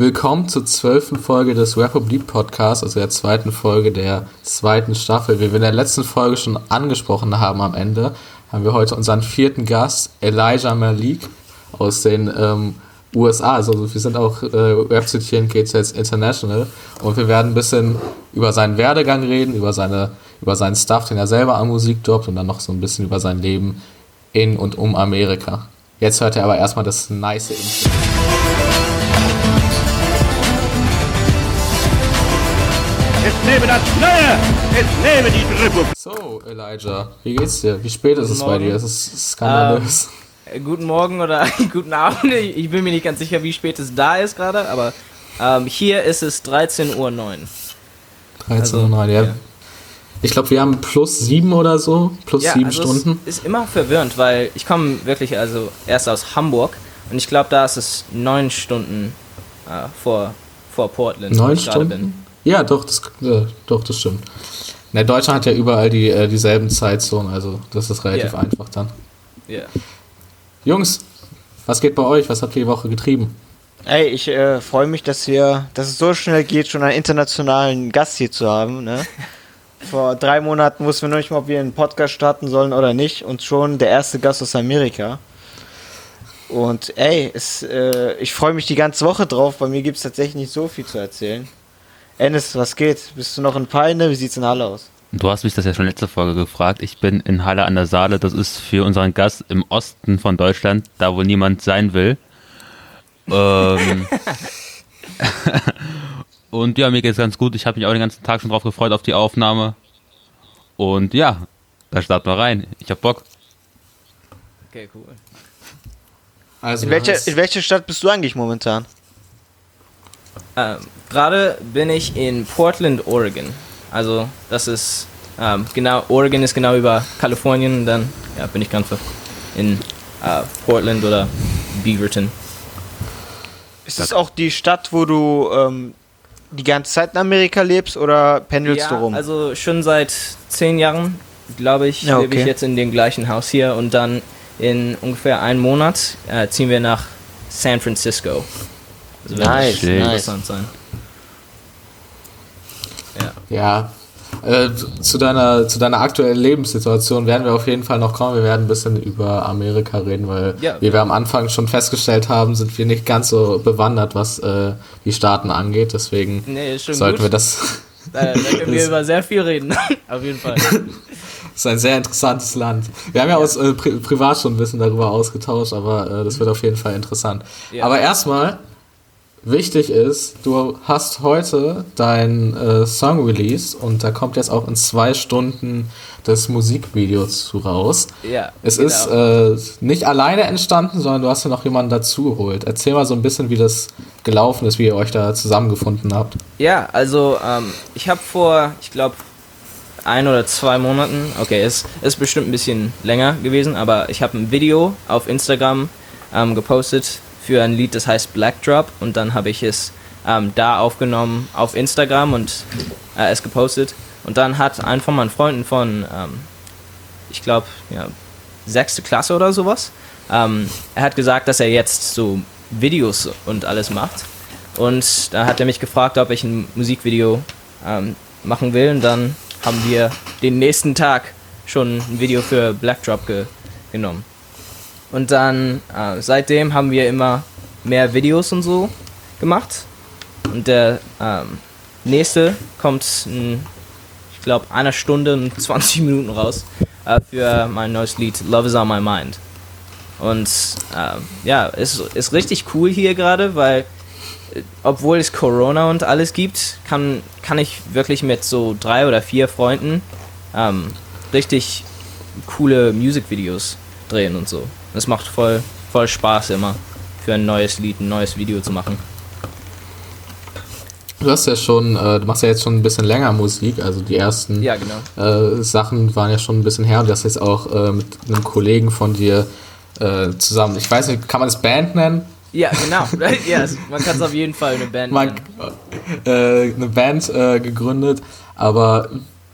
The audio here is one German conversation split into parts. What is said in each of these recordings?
Willkommen zur zwölften Folge des Republik Podcasts, also der zweiten Folge der zweiten Staffel. Wie wir in der letzten Folge schon angesprochen haben am Ende, haben wir heute unseren vierten Gast, Elijah Malik aus den ähm, USA. Also wir sind auch äh, Webzitieren geht's jetzt international und wir werden ein bisschen über seinen Werdegang reden, über seine über seinen Stuff, den er selber an Musik droppt und dann noch so ein bisschen über sein Leben in und um Amerika. Jetzt hört er aber erstmal das nice Intro. Es lebe das Neue! Es lebe die Republik! So, Elijah, wie geht's dir? Wie spät ist es bei dir? Es ist skandalös. Ähm, guten Morgen oder guten Abend. Ich bin mir nicht ganz sicher, wie spät es da ist gerade, aber ähm, hier ist es 13.09 Uhr. 13.09 also, Uhr, ja. ja. Ich glaube, wir haben plus sieben oder so, plus ja, sieben also Stunden. Es ist immer verwirrend, weil ich komme wirklich also erst aus Hamburg und ich glaube, da ist es neun Stunden äh, vor, vor Portland. Neun Stunden? Bin. Ja, doch, das, äh, doch, das stimmt. Na, Deutschland hat ja überall die, äh, dieselben Zeitzonen, also das ist relativ yeah. einfach dann. Ja. Yeah. Jungs, was geht bei euch? Was habt ihr die Woche getrieben? Ey, ich äh, freue mich, dass wir, dass es so schnell geht, schon einen internationalen Gast hier zu haben. Ne? Vor drei Monaten wussten wir noch nicht mal, ob wir einen Podcast starten sollen oder nicht. Und schon der erste Gast aus Amerika. Und ey, es, äh, ich freue mich die ganze Woche drauf. Bei mir gibt es tatsächlich nicht so viel zu erzählen. Ennis, was geht? Bist du noch in Peine? Wie sieht's in Halle aus? Du hast mich das ja schon letzte Folge gefragt. Ich bin in Halle an der Saale. Das ist für unseren Gast im Osten von Deutschland, da wo niemand sein will. Ähm, und ja, mir geht's ganz gut. Ich habe mich auch den ganzen Tag schon drauf gefreut auf die Aufnahme. Und ja, da starten wir rein. Ich hab Bock. Okay, cool. Also in, welcher, in welcher Stadt bist du eigentlich momentan? Ähm, Gerade bin ich in Portland, Oregon. Also das ist ähm, genau, Oregon ist genau über Kalifornien dann ja, bin ich ganz in äh, Portland oder Beaverton. Ist das auch die Stadt, wo du ähm, die ganze Zeit in Amerika lebst oder pendelst ja, du rum? Also schon seit zehn Jahren, glaube ich, ja, okay. lebe ich jetzt in dem gleichen Haus hier und dann in ungefähr einem Monat äh, ziehen wir nach San Francisco. Das wird nice, interessant sein. Ja. ja. Äh, zu, deiner, zu deiner aktuellen Lebenssituation werden wir auf jeden Fall noch kommen. Wir werden ein bisschen über Amerika reden, weil, ja. wie wir am Anfang schon festgestellt haben, sind wir nicht ganz so bewandert, was äh, die Staaten angeht. Deswegen nee, sollten gut. wir das. Da, da können wir über sehr viel reden, auf jeden Fall. Das ist ein sehr interessantes Land. Wir haben ja, ja. uns äh, pri privat schon ein bisschen darüber ausgetauscht, aber äh, das wird auf jeden Fall interessant. Ja. Aber erstmal Wichtig ist, du hast heute dein äh, Song Release und da kommt jetzt auch in zwei Stunden das Musikvideo zu raus. Ja. Es genau. ist äh, nicht alleine entstanden, sondern du hast ja noch jemanden dazu geholt. Erzähl mal so ein bisschen, wie das gelaufen ist, wie ihr euch da zusammengefunden habt. Ja, also ähm, ich habe vor, ich glaube, ein oder zwei Monaten, okay, es ist bestimmt ein bisschen länger gewesen, aber ich habe ein Video auf Instagram ähm, gepostet für ein Lied, das heißt Black Drop und dann habe ich es ähm, da aufgenommen auf Instagram und äh, es gepostet. Und dann hat ein von meinen Freunden von, ähm, ich glaube, ja, sechste Klasse oder sowas, ähm, er hat gesagt, dass er jetzt so Videos und alles macht. Und da hat er mich gefragt, ob ich ein Musikvideo ähm, machen will. Und dann haben wir den nächsten Tag schon ein Video für Black Drop ge genommen. Und dann, äh, seitdem haben wir immer mehr Videos und so gemacht. Und der ähm, nächste kommt in, ich glaube, einer Stunde und 20 Minuten raus äh, für mein neues Lied Love is on my mind. Und äh, ja, es ist richtig cool hier gerade, weil äh, obwohl es Corona und alles gibt, kann, kann ich wirklich mit so drei oder vier Freunden ähm, richtig coole Musikvideos drehen und so. Es macht voll, voll Spaß immer, für ein neues Lied, ein neues Video zu machen. Du hast ja schon, äh, du machst ja jetzt schon ein bisschen länger Musik, also die ersten ja, genau. äh, Sachen waren ja schon ein bisschen her und du hast jetzt auch äh, mit einem Kollegen von dir äh, zusammen, ich weiß nicht, kann man es Band nennen? Ja, genau. ja, man kann es auf jeden Fall eine Band man, nennen. Äh, eine Band äh, gegründet, aber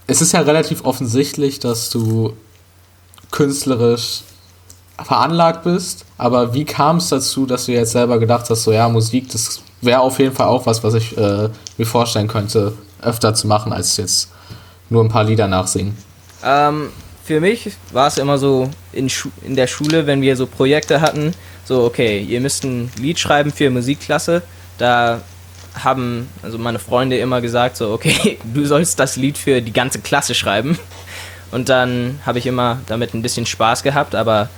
es ist ja relativ offensichtlich, dass du künstlerisch veranlagt bist, aber wie kam es dazu, dass du jetzt selber gedacht hast, so ja, Musik, das wäre auf jeden Fall auch was, was ich äh, mir vorstellen könnte, öfter zu machen, als jetzt nur ein paar Lieder nachsingen. Ähm, für mich war es immer so in, in der Schule, wenn wir so Projekte hatten, so, okay, ihr müsst ein Lied schreiben für Musikklasse. Da haben also meine Freunde immer gesagt, so, okay, du sollst das Lied für die ganze Klasse schreiben. Und dann habe ich immer damit ein bisschen Spaß gehabt, aber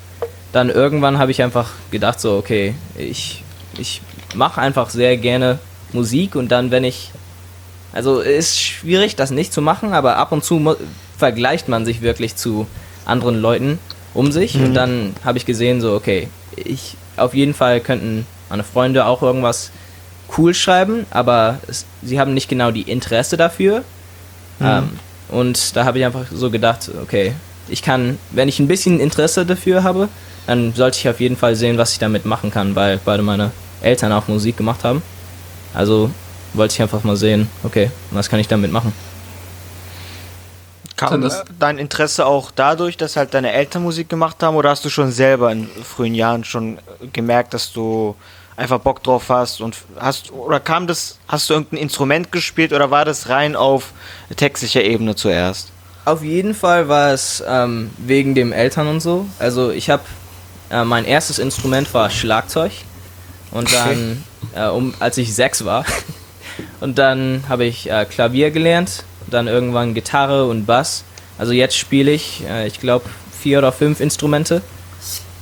dann irgendwann habe ich einfach gedacht, so, okay, ich, ich mache einfach sehr gerne Musik und dann, wenn ich. Also es ist schwierig, das nicht zu machen, aber ab und zu vergleicht man sich wirklich zu anderen Leuten um sich und dann habe ich gesehen, so, okay, ich auf jeden Fall könnten meine Freunde auch irgendwas cool schreiben, aber es, sie haben nicht genau die Interesse dafür. Ähm, und da habe ich einfach so gedacht, okay, ich kann, wenn ich ein bisschen Interesse dafür habe, dann sollte ich auf jeden Fall sehen, was ich damit machen kann, weil beide meine Eltern auch Musik gemacht haben. Also wollte ich einfach mal sehen, okay, was kann ich damit machen? Kam Das- äh, dein Interesse auch dadurch, dass halt deine Eltern Musik gemacht haben oder hast du schon selber in frühen Jahren schon äh, gemerkt, dass du einfach Bock drauf hast und hast oder kam das hast du irgendein Instrument gespielt oder war das rein auf textlicher Ebene zuerst? Auf jeden Fall war es ähm, wegen dem Eltern und so. Also ich habe, äh, mein erstes Instrument war Schlagzeug. Und dann, äh, um, als ich sechs war. Und dann habe ich äh, Klavier gelernt, dann irgendwann Gitarre und Bass. Also jetzt spiele ich, äh, ich glaube, vier oder fünf Instrumente.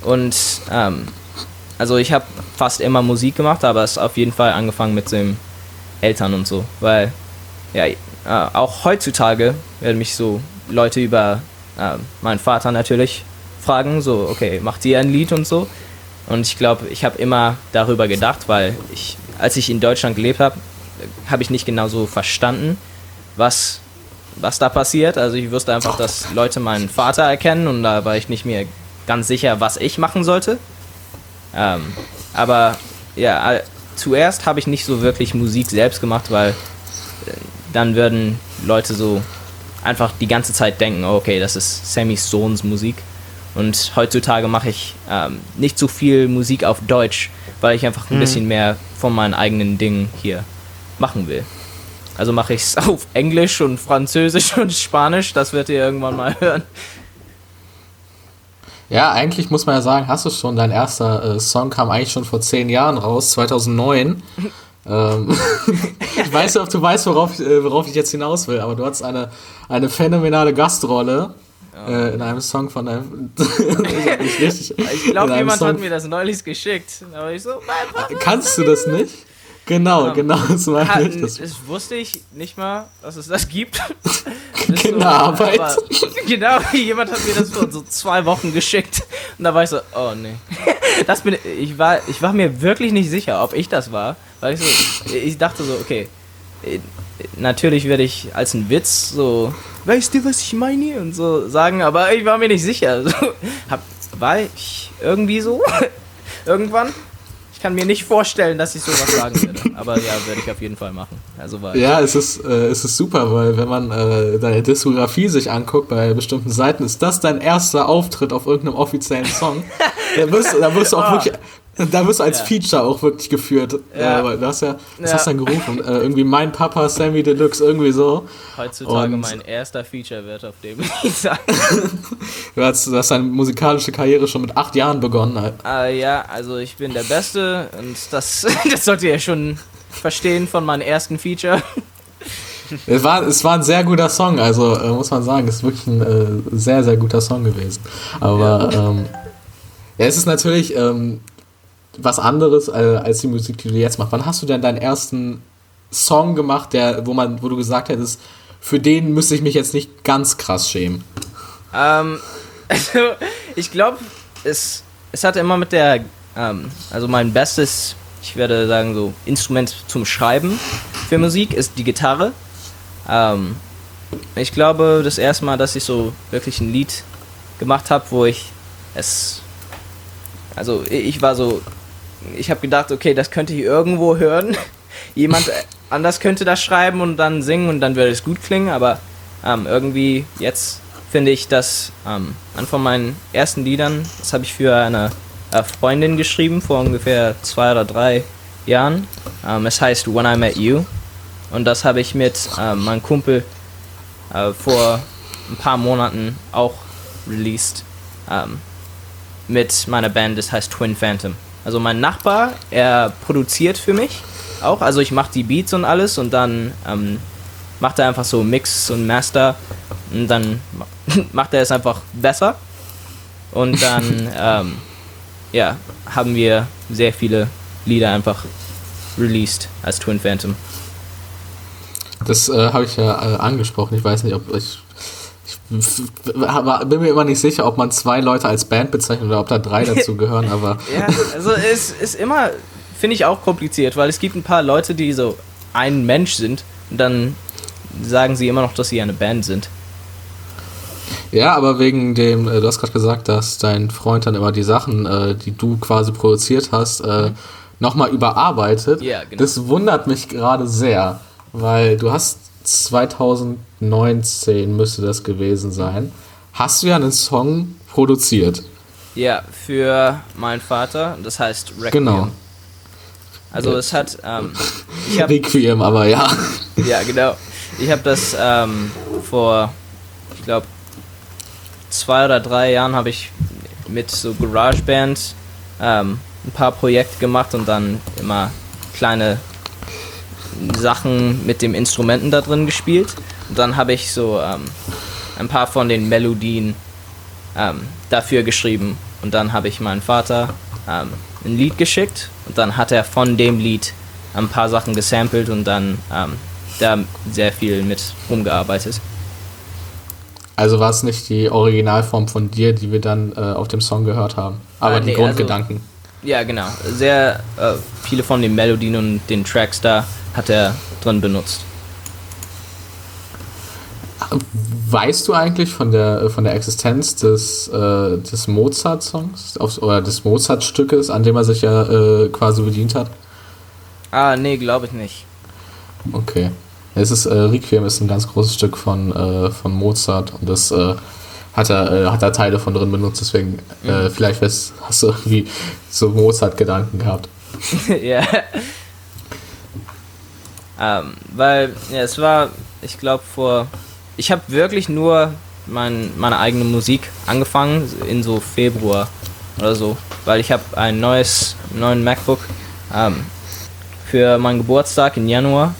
Und ähm, also ich habe fast immer Musik gemacht, aber es auf jeden Fall angefangen mit dem Eltern und so. Weil, ja, äh, auch heutzutage werden mich so Leute über äh, meinen Vater natürlich fragen, so, okay, macht ihr ein Lied und so. Und ich glaube, ich habe immer darüber gedacht, weil ich, als ich in Deutschland gelebt habe, habe ich nicht genau so verstanden, was, was da passiert. Also ich wusste einfach, dass Leute meinen Vater erkennen und da war ich nicht mehr ganz sicher, was ich machen sollte. Ähm, aber ja, zuerst habe ich nicht so wirklich Musik selbst gemacht, weil äh, dann würden Leute so einfach die ganze Zeit denken, okay, das ist Sammys Sohns Musik. Und heutzutage mache ich ähm, nicht so viel Musik auf Deutsch, weil ich einfach ein bisschen mehr von meinen eigenen Dingen hier machen will. Also mache ich es auf Englisch und Französisch und Spanisch, das wird ihr irgendwann mal hören. Ja, eigentlich muss man ja sagen, hast du schon, dein erster äh, Song kam eigentlich schon vor zehn Jahren raus, 2009. ähm, ich weiß nicht, ob du weißt, worauf, äh, worauf ich jetzt hinaus will, aber du hattest eine, eine phänomenale Gastrolle äh, in einem Song von richtig, Ich glaube, einem jemand Song- hat mir das neulich geschickt. Aber ich so. Kannst du das nicht? Genau, Ja. genau, das meine Ha, ich. Das, wusste ich nicht mal, dass es das gibt. Kinderarbeit. aber- genau, jemand hat mir das vor so zwei Wochen geschickt. Und da war ich so, oh nee. Das bin ich war, ich war mir wirklich nicht sicher, ob ich das war. Weil ich so, ich dachte so, okay, natürlich werde ich als ein Witz so, weißt du, was ich meine? Und so sagen, aber ich war mir nicht sicher. So, hab, war ich irgendwie so? Irgendwann? Ich kann mir nicht vorstellen, dass ich sowas sagen würde. Aber ja, werde ich auf jeden Fall machen. Also war Ja, es ist, äh, es ist super, weil wenn man äh, deine Diskografie sich anguckt bei bestimmten Seiten, ist das dein erster Auftritt auf irgendeinem offiziellen Song. da wirst, da wirst du auch wirklich, da wirst du als Ja. Feature auch wirklich geführt. Ja. Äh, weil du hast ja, was Ja. hast du dann gerufen? Äh, irgendwie mein Papa, Sammy Deluxe, irgendwie so. heutzutage Und- mein erster Feature wird auf dem Lied sein. Du hast, du hast deine musikalische Karriere schon mit acht Jahren begonnen. Halt. äh, ja, also ich bin der Beste und das, das sollt ihr ja schon verstehen von meinem ersten Feature. Es war, es war ein sehr guter Song, also äh, muss man sagen, es ist wirklich ein äh, sehr, sehr guter Song gewesen. Aber ähm, ja, es ist natürlich ähm, was anderes äh, als die Musik, die du jetzt machst. Wann hast du denn deinen ersten Song gemacht, der, wo man, wo du gesagt hättest, für den müsste ich mich jetzt nicht ganz krass schämen? Ähm, also, ich glaube, es, es hatte immer mit der, ähm, also mein bestes, ich werde sagen so, Instrument zum Schreiben für Musik ist die Gitarre. Ähm, ich glaube, das erste Mal, dass ich so wirklich ein Lied gemacht habe, wo ich es, also ich war so, ich habe gedacht, okay, das könnte ich irgendwo hören. Jemand anders könnte das schreiben und dann singen und dann würde es gut klingen, aber ähm, irgendwie jetzt finde ich, dass ähm, an von meinen ersten Liedern, das habe ich für eine äh, Freundin geschrieben vor ungefähr zwei oder drei Jahren. Ähm, es heißt When I Met You. Und das habe ich mit äh, meinem Kumpel äh, vor ein paar Monaten auch released. Ähm, mit meiner Band, das heißt Twin Phantom. Also mein Nachbar, er produziert für mich auch. Also ich mache die Beats und alles und dann ähm, macht er einfach so Mix und Master und dann macht er es einfach besser. Und dann, ähm, ja, haben wir sehr viele Lieder einfach released als Twin Phantom. Das äh, habe ich ja äh, angesprochen. Ich weiß nicht, ob ich, bin mir immer nicht sicher, ob man zwei Leute als Band bezeichnet oder ob da drei dazu gehören, aber Ja, also es ist immer, finde ich auch kompliziert, weil es gibt ein paar Leute, die so ein Mensch sind und dann sagen sie immer noch, dass sie eine Band sind. ja, aber wegen dem, äh, du hast gerade gesagt, dass dein Freund dann immer die Sachen, äh, die du quasi produziert hast, äh, nochmal überarbeitet. Ja, genau. Das wundert mich gerade sehr, weil du hast 2019 müsste das gewesen sein, hast du ja einen Song produziert. Ja, für meinen Vater, das heißt Requiem. Genau. Also es hat, ähm, ich habe Requiem, aber ja. Ja, genau. Ich habe das ähm, vor, ich glaube, zwei oder drei Jahren habe ich mit so GarageBand ähm, ein paar Projekte gemacht und dann immer kleine Sachen mit dem Instrumenten da drin gespielt. Und dann habe ich so ähm, ein paar von den Melodien ähm, dafür geschrieben. Und dann habe ich meinen Vater ähm, ein Lied geschickt und dann hat er von dem Lied ein paar Sachen gesampelt und dann ähm, da sehr viel mit rumgearbeitet. Also war es nicht die Originalform von dir, die wir dann äh, auf dem Song gehört haben, aber Ah, die nee, Grundgedanken. Ja, genau. Sehr äh, viele von den Melodien und den Tracks da hat er drin benutzt. Weißt du eigentlich von der, von der Existenz des, äh, des Mozart-Songs oder des Mozart-Stückes, an dem er sich ja äh, quasi bedient hat? Ah, nee, glaube ich nicht. Okay. Es ist, äh, Requiem ist ein ganz großes Stück von, äh, von Mozart und das äh, hat, er, äh, hat er Teile von drin benutzt, deswegen äh, vielleicht hast, hast du irgendwie so Mozart-Gedanken gehabt. ja. Ähm, weil, ja, es war, ich glaube, vor. Ich habe wirklich nur mein, meine eigene Musik angefangen in so Februar oder so, weil ich habe ein neues, neuen MacBook ähm, für meinen Geburtstag im Januar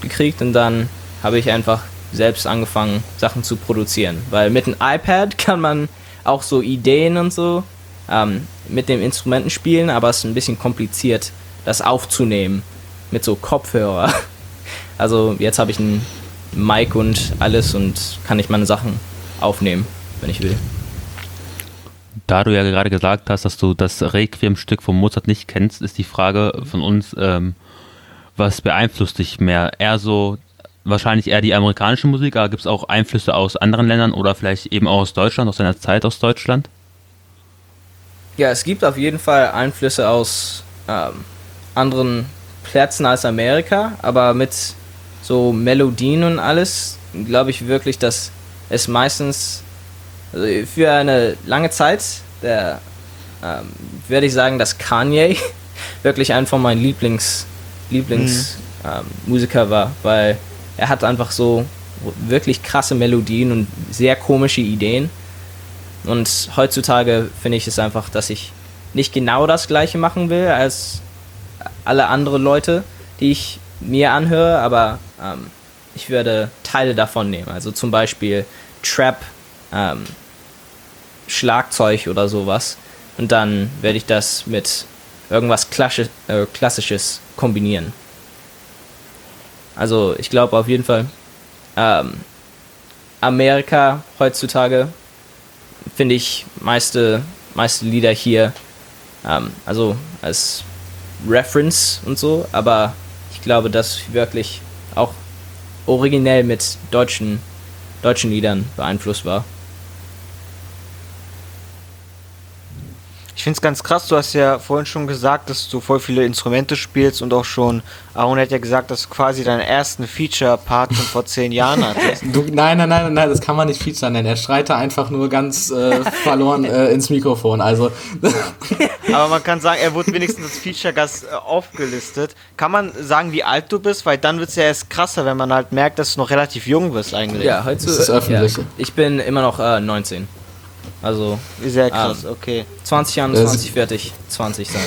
gekriegt und dann habe ich einfach selbst angefangen, Sachen zu produzieren. Weil mit dem iPad kann man auch so Ideen und so ähm, mit den Instrumenten spielen, aber es ist ein bisschen kompliziert, das aufzunehmen mit so Kopfhörer. Also jetzt habe ich ein Mic und alles und kann ich meine Sachen aufnehmen, wenn ich will. Da du ja gerade gesagt hast, dass du das Requiem-Stück von Mozart nicht kennst, ist die Frage von uns, ähm, was beeinflusst dich mehr? Eher so, wahrscheinlich eher die amerikanische Musik, aber gibt es auch Einflüsse aus anderen Ländern oder vielleicht eben auch aus Deutschland, aus deiner Zeit aus Deutschland? Ja, es gibt auf jeden Fall Einflüsse aus ähm, anderen Plätzen als Amerika, aber mit so Melodien und alles glaube ich wirklich, dass es meistens also für eine lange Zeit, der ähm, würde ich sagen, dass Kanye wirklich einer von meinen Lieblings Lieblings ähm, Musiker war, weil er hat einfach so wirklich krasse Melodien und sehr komische Ideen. Und heutzutage finde ich es einfach, dass ich nicht genau das gleiche machen will als alle anderen Leute, die ich mir anhöre, aber ähm, ich würde Teile davon nehmen. Also zum Beispiel Trap, ähm, Schlagzeug oder sowas. Und dann werde ich das mit irgendwas Klassi äh, Klassisches kombinieren. Also ich glaube auf jeden Fall, ähm, Amerika heutzutage finde ich meiste, meiste Lieder hier, ähm, also als Reference und so, aber glaube, dass wirklich auch originell mit deutschen, deutschen Liedern beeinflusst war. Ich finde es ganz krass, du hast ja vorhin schon gesagt, dass du voll viele Instrumente spielst und auch schon, Aaron hat ja gesagt, dass du quasi deinen ersten Feature-Part schon vor zehn Jahren hattest. Du, nein, nein, nein, nein, das kann man nicht Feature nennen. Er schreit da einfach nur ganz äh, verloren äh, ins Mikrofon. Also, Aber man kann sagen, er wurde wenigstens als Feature-Gast äh, aufgelistet. Kann man sagen, wie alt du bist? Weil dann wird es ja erst krasser, wenn man halt merkt, dass du noch relativ jung bist eigentlich. Ja, heute ist öffentlich. Ja, ich bin immer noch äh, 19. Also Sehr krass, okay. 20 Jahre, Das- 20 fertig, 20 sein.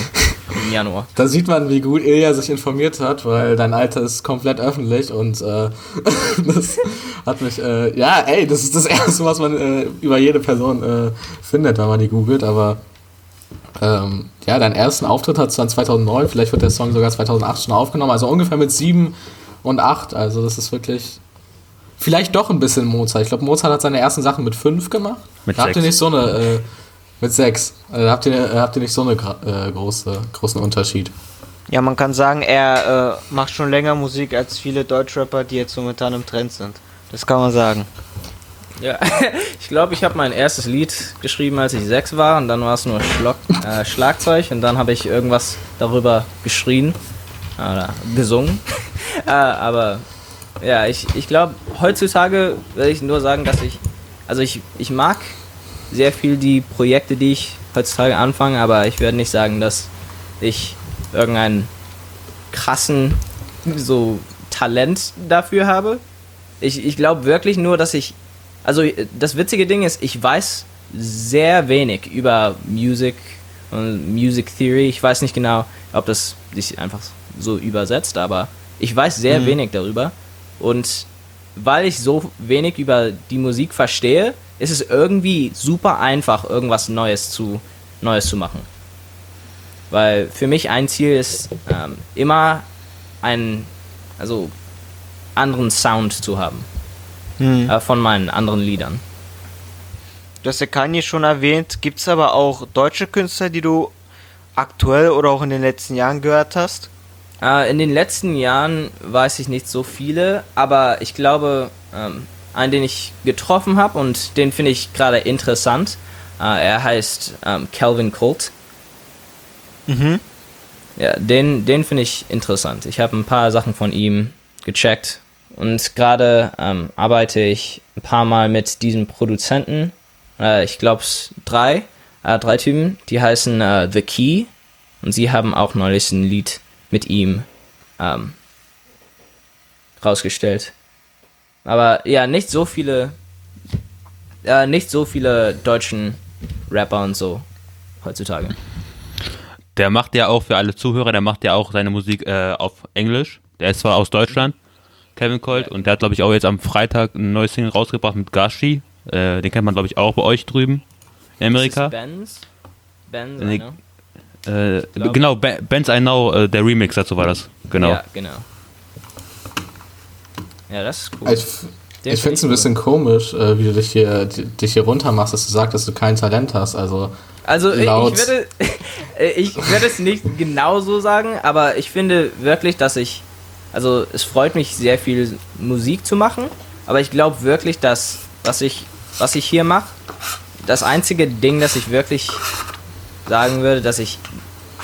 Im Januar. da sieht man, wie gut Ilja sich informiert hat, weil dein Alter ist komplett öffentlich und äh, das hat mich, äh, ja, ey, das ist das Erste, was man äh, über jede Person äh, findet, wenn man die googelt, aber ähm, ja, deinen ersten Auftritt hat dann 2009, vielleicht wird der Song sogar 2008 schon aufgenommen, also ungefähr mit 7 und 8, also das ist wirklich vielleicht doch ein bisschen Mozart. Ich glaube, Mozart hat seine ersten Sachen mit 5 gemacht. Mit da habt ihr sechs. nicht so eine, äh, mit 6, also, da habt ihr, äh, habt ihr nicht so eine gra- äh, große, großen Unterschied. Ja, man kann sagen, er äh, macht schon länger Musik als viele Deutschrapper, die jetzt momentan im Trend sind. Das kann man sagen. Ja, ich glaube, ich habe mein erstes Lied geschrieben, als ich sechs war und dann war es nur Schlock, äh, Schlagzeug und dann habe ich irgendwas darüber geschrien oder gesungen. äh, aber ja, ich, ich glaube, heutzutage will ich nur sagen, dass ich, also ich, ich mag sehr viel die Projekte, die ich heutzutage anfange, aber ich werde nicht sagen, dass ich irgendeinen krassen so Talent dafür habe. Ich, ich glaube wirklich nur, dass ich. Also äh, das witzige Ding ist, ich weiß sehr wenig über Music und Music Theory. Ich weiß nicht genau, ob das sich einfach so übersetzt, aber ich weiß sehr wenig darüber. Und weil ich so wenig über die Musik verstehe, ist es irgendwie super einfach, irgendwas Neues zu, Neues zu machen. Weil für mich ein Ziel ist, ähm, immer einen, also anderen Sound zu haben äh, von meinen anderen Liedern. Du hast ja Kanye schon erwähnt. Gibt es aber auch deutsche Künstler, die du aktuell oder auch in den letzten Jahren gehört hast? Äh, in den letzten Jahren weiß ich nicht so viele, aber ich glaube, ähm, einen, den ich getroffen habe und den finde ich gerade interessant. Äh, er heißt ähm, Calvin Colt. Mhm. Ja, den, den finde ich interessant. Ich habe ein paar Sachen von ihm gecheckt und gerade ähm, arbeite ich ein paar Mal mit diesem Produzenten. Äh, ich glaube es drei, äh, drei Typen, die heißen äh, The Key und sie haben auch neulich ein Lied mit ihm ähm, rausgestellt. Aber ja, nicht so viele, äh, nicht so viele deutschen Rapper und so heutzutage. Der macht ja auch für alle Zuhörer, der macht ja auch seine Musik äh, auf Englisch. Der ist zwar aus Deutschland, Kevin Colt, und der hat, glaube ich, auch jetzt am Freitag ein neues Single rausgebracht mit Gashi. Äh, den kennt man, glaube ich, auch bei euch drüben in Amerika. Ist es Benz? Benz, know. Äh, glaub- genau, Ba- Benz I Know, äh, der Remix dazu war das. Genau. Ja, genau. Ja, das ist cool. Ich, Den ich finde es ein cool. bisschen komisch, äh, wie du dich hier, di- dich hier runter machst, dass du sagst, dass du kein Talent hast. Also, Also ich, ich laut. würde ich würde es nicht genau so sagen, aber ich finde wirklich, dass ich also es freut mich sehr viel Musik zu machen, aber ich glaube wirklich, dass was ich was ich hier mache, das einzige Ding, das ich wirklich sagen würde, dass ich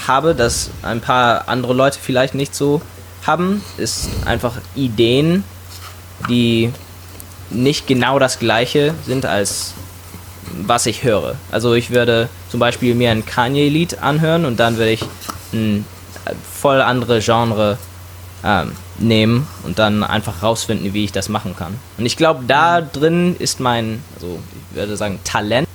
habe, dass ein paar andere Leute vielleicht nicht so haben, ist einfach Ideen, die nicht genau das gleiche sind als was ich höre. Also ich würde zum Beispiel mir ein Kanye-Lied anhören und dann würde ich ein voll andere Genre ähm, nehmen und dann einfach rausfinden, wie ich das machen kann. Und ich glaube, da drin ist mein, also ich würde sagen, Talent.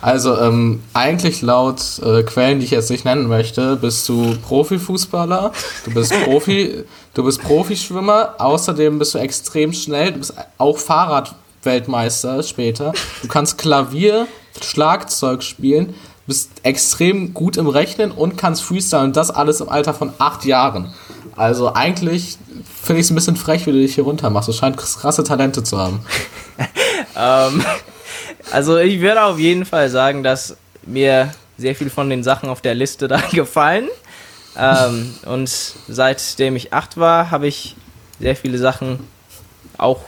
Also ähm, eigentlich laut äh, Quellen, die ich jetzt nicht nennen möchte, bist du Profifußballer, du bist Profi, du bist Profischwimmer, außerdem bist du extrem schnell, du bist auch Fahrradweltmeister später, du kannst Klavier, Schlagzeug spielen, bist extrem gut im Rechnen und kannst Freestyle und das alles im Alter von acht Jahren. Also eigentlich finde ich es ein bisschen frech, wie du dich hier runter machst. Du scheinst krasse Talente zu haben. Ähm, also ich würde auf jeden Fall sagen, dass mir sehr viel von den Sachen auf der Liste da gefallen. Ähm, und seitdem ich acht war, habe ich sehr viele Sachen auch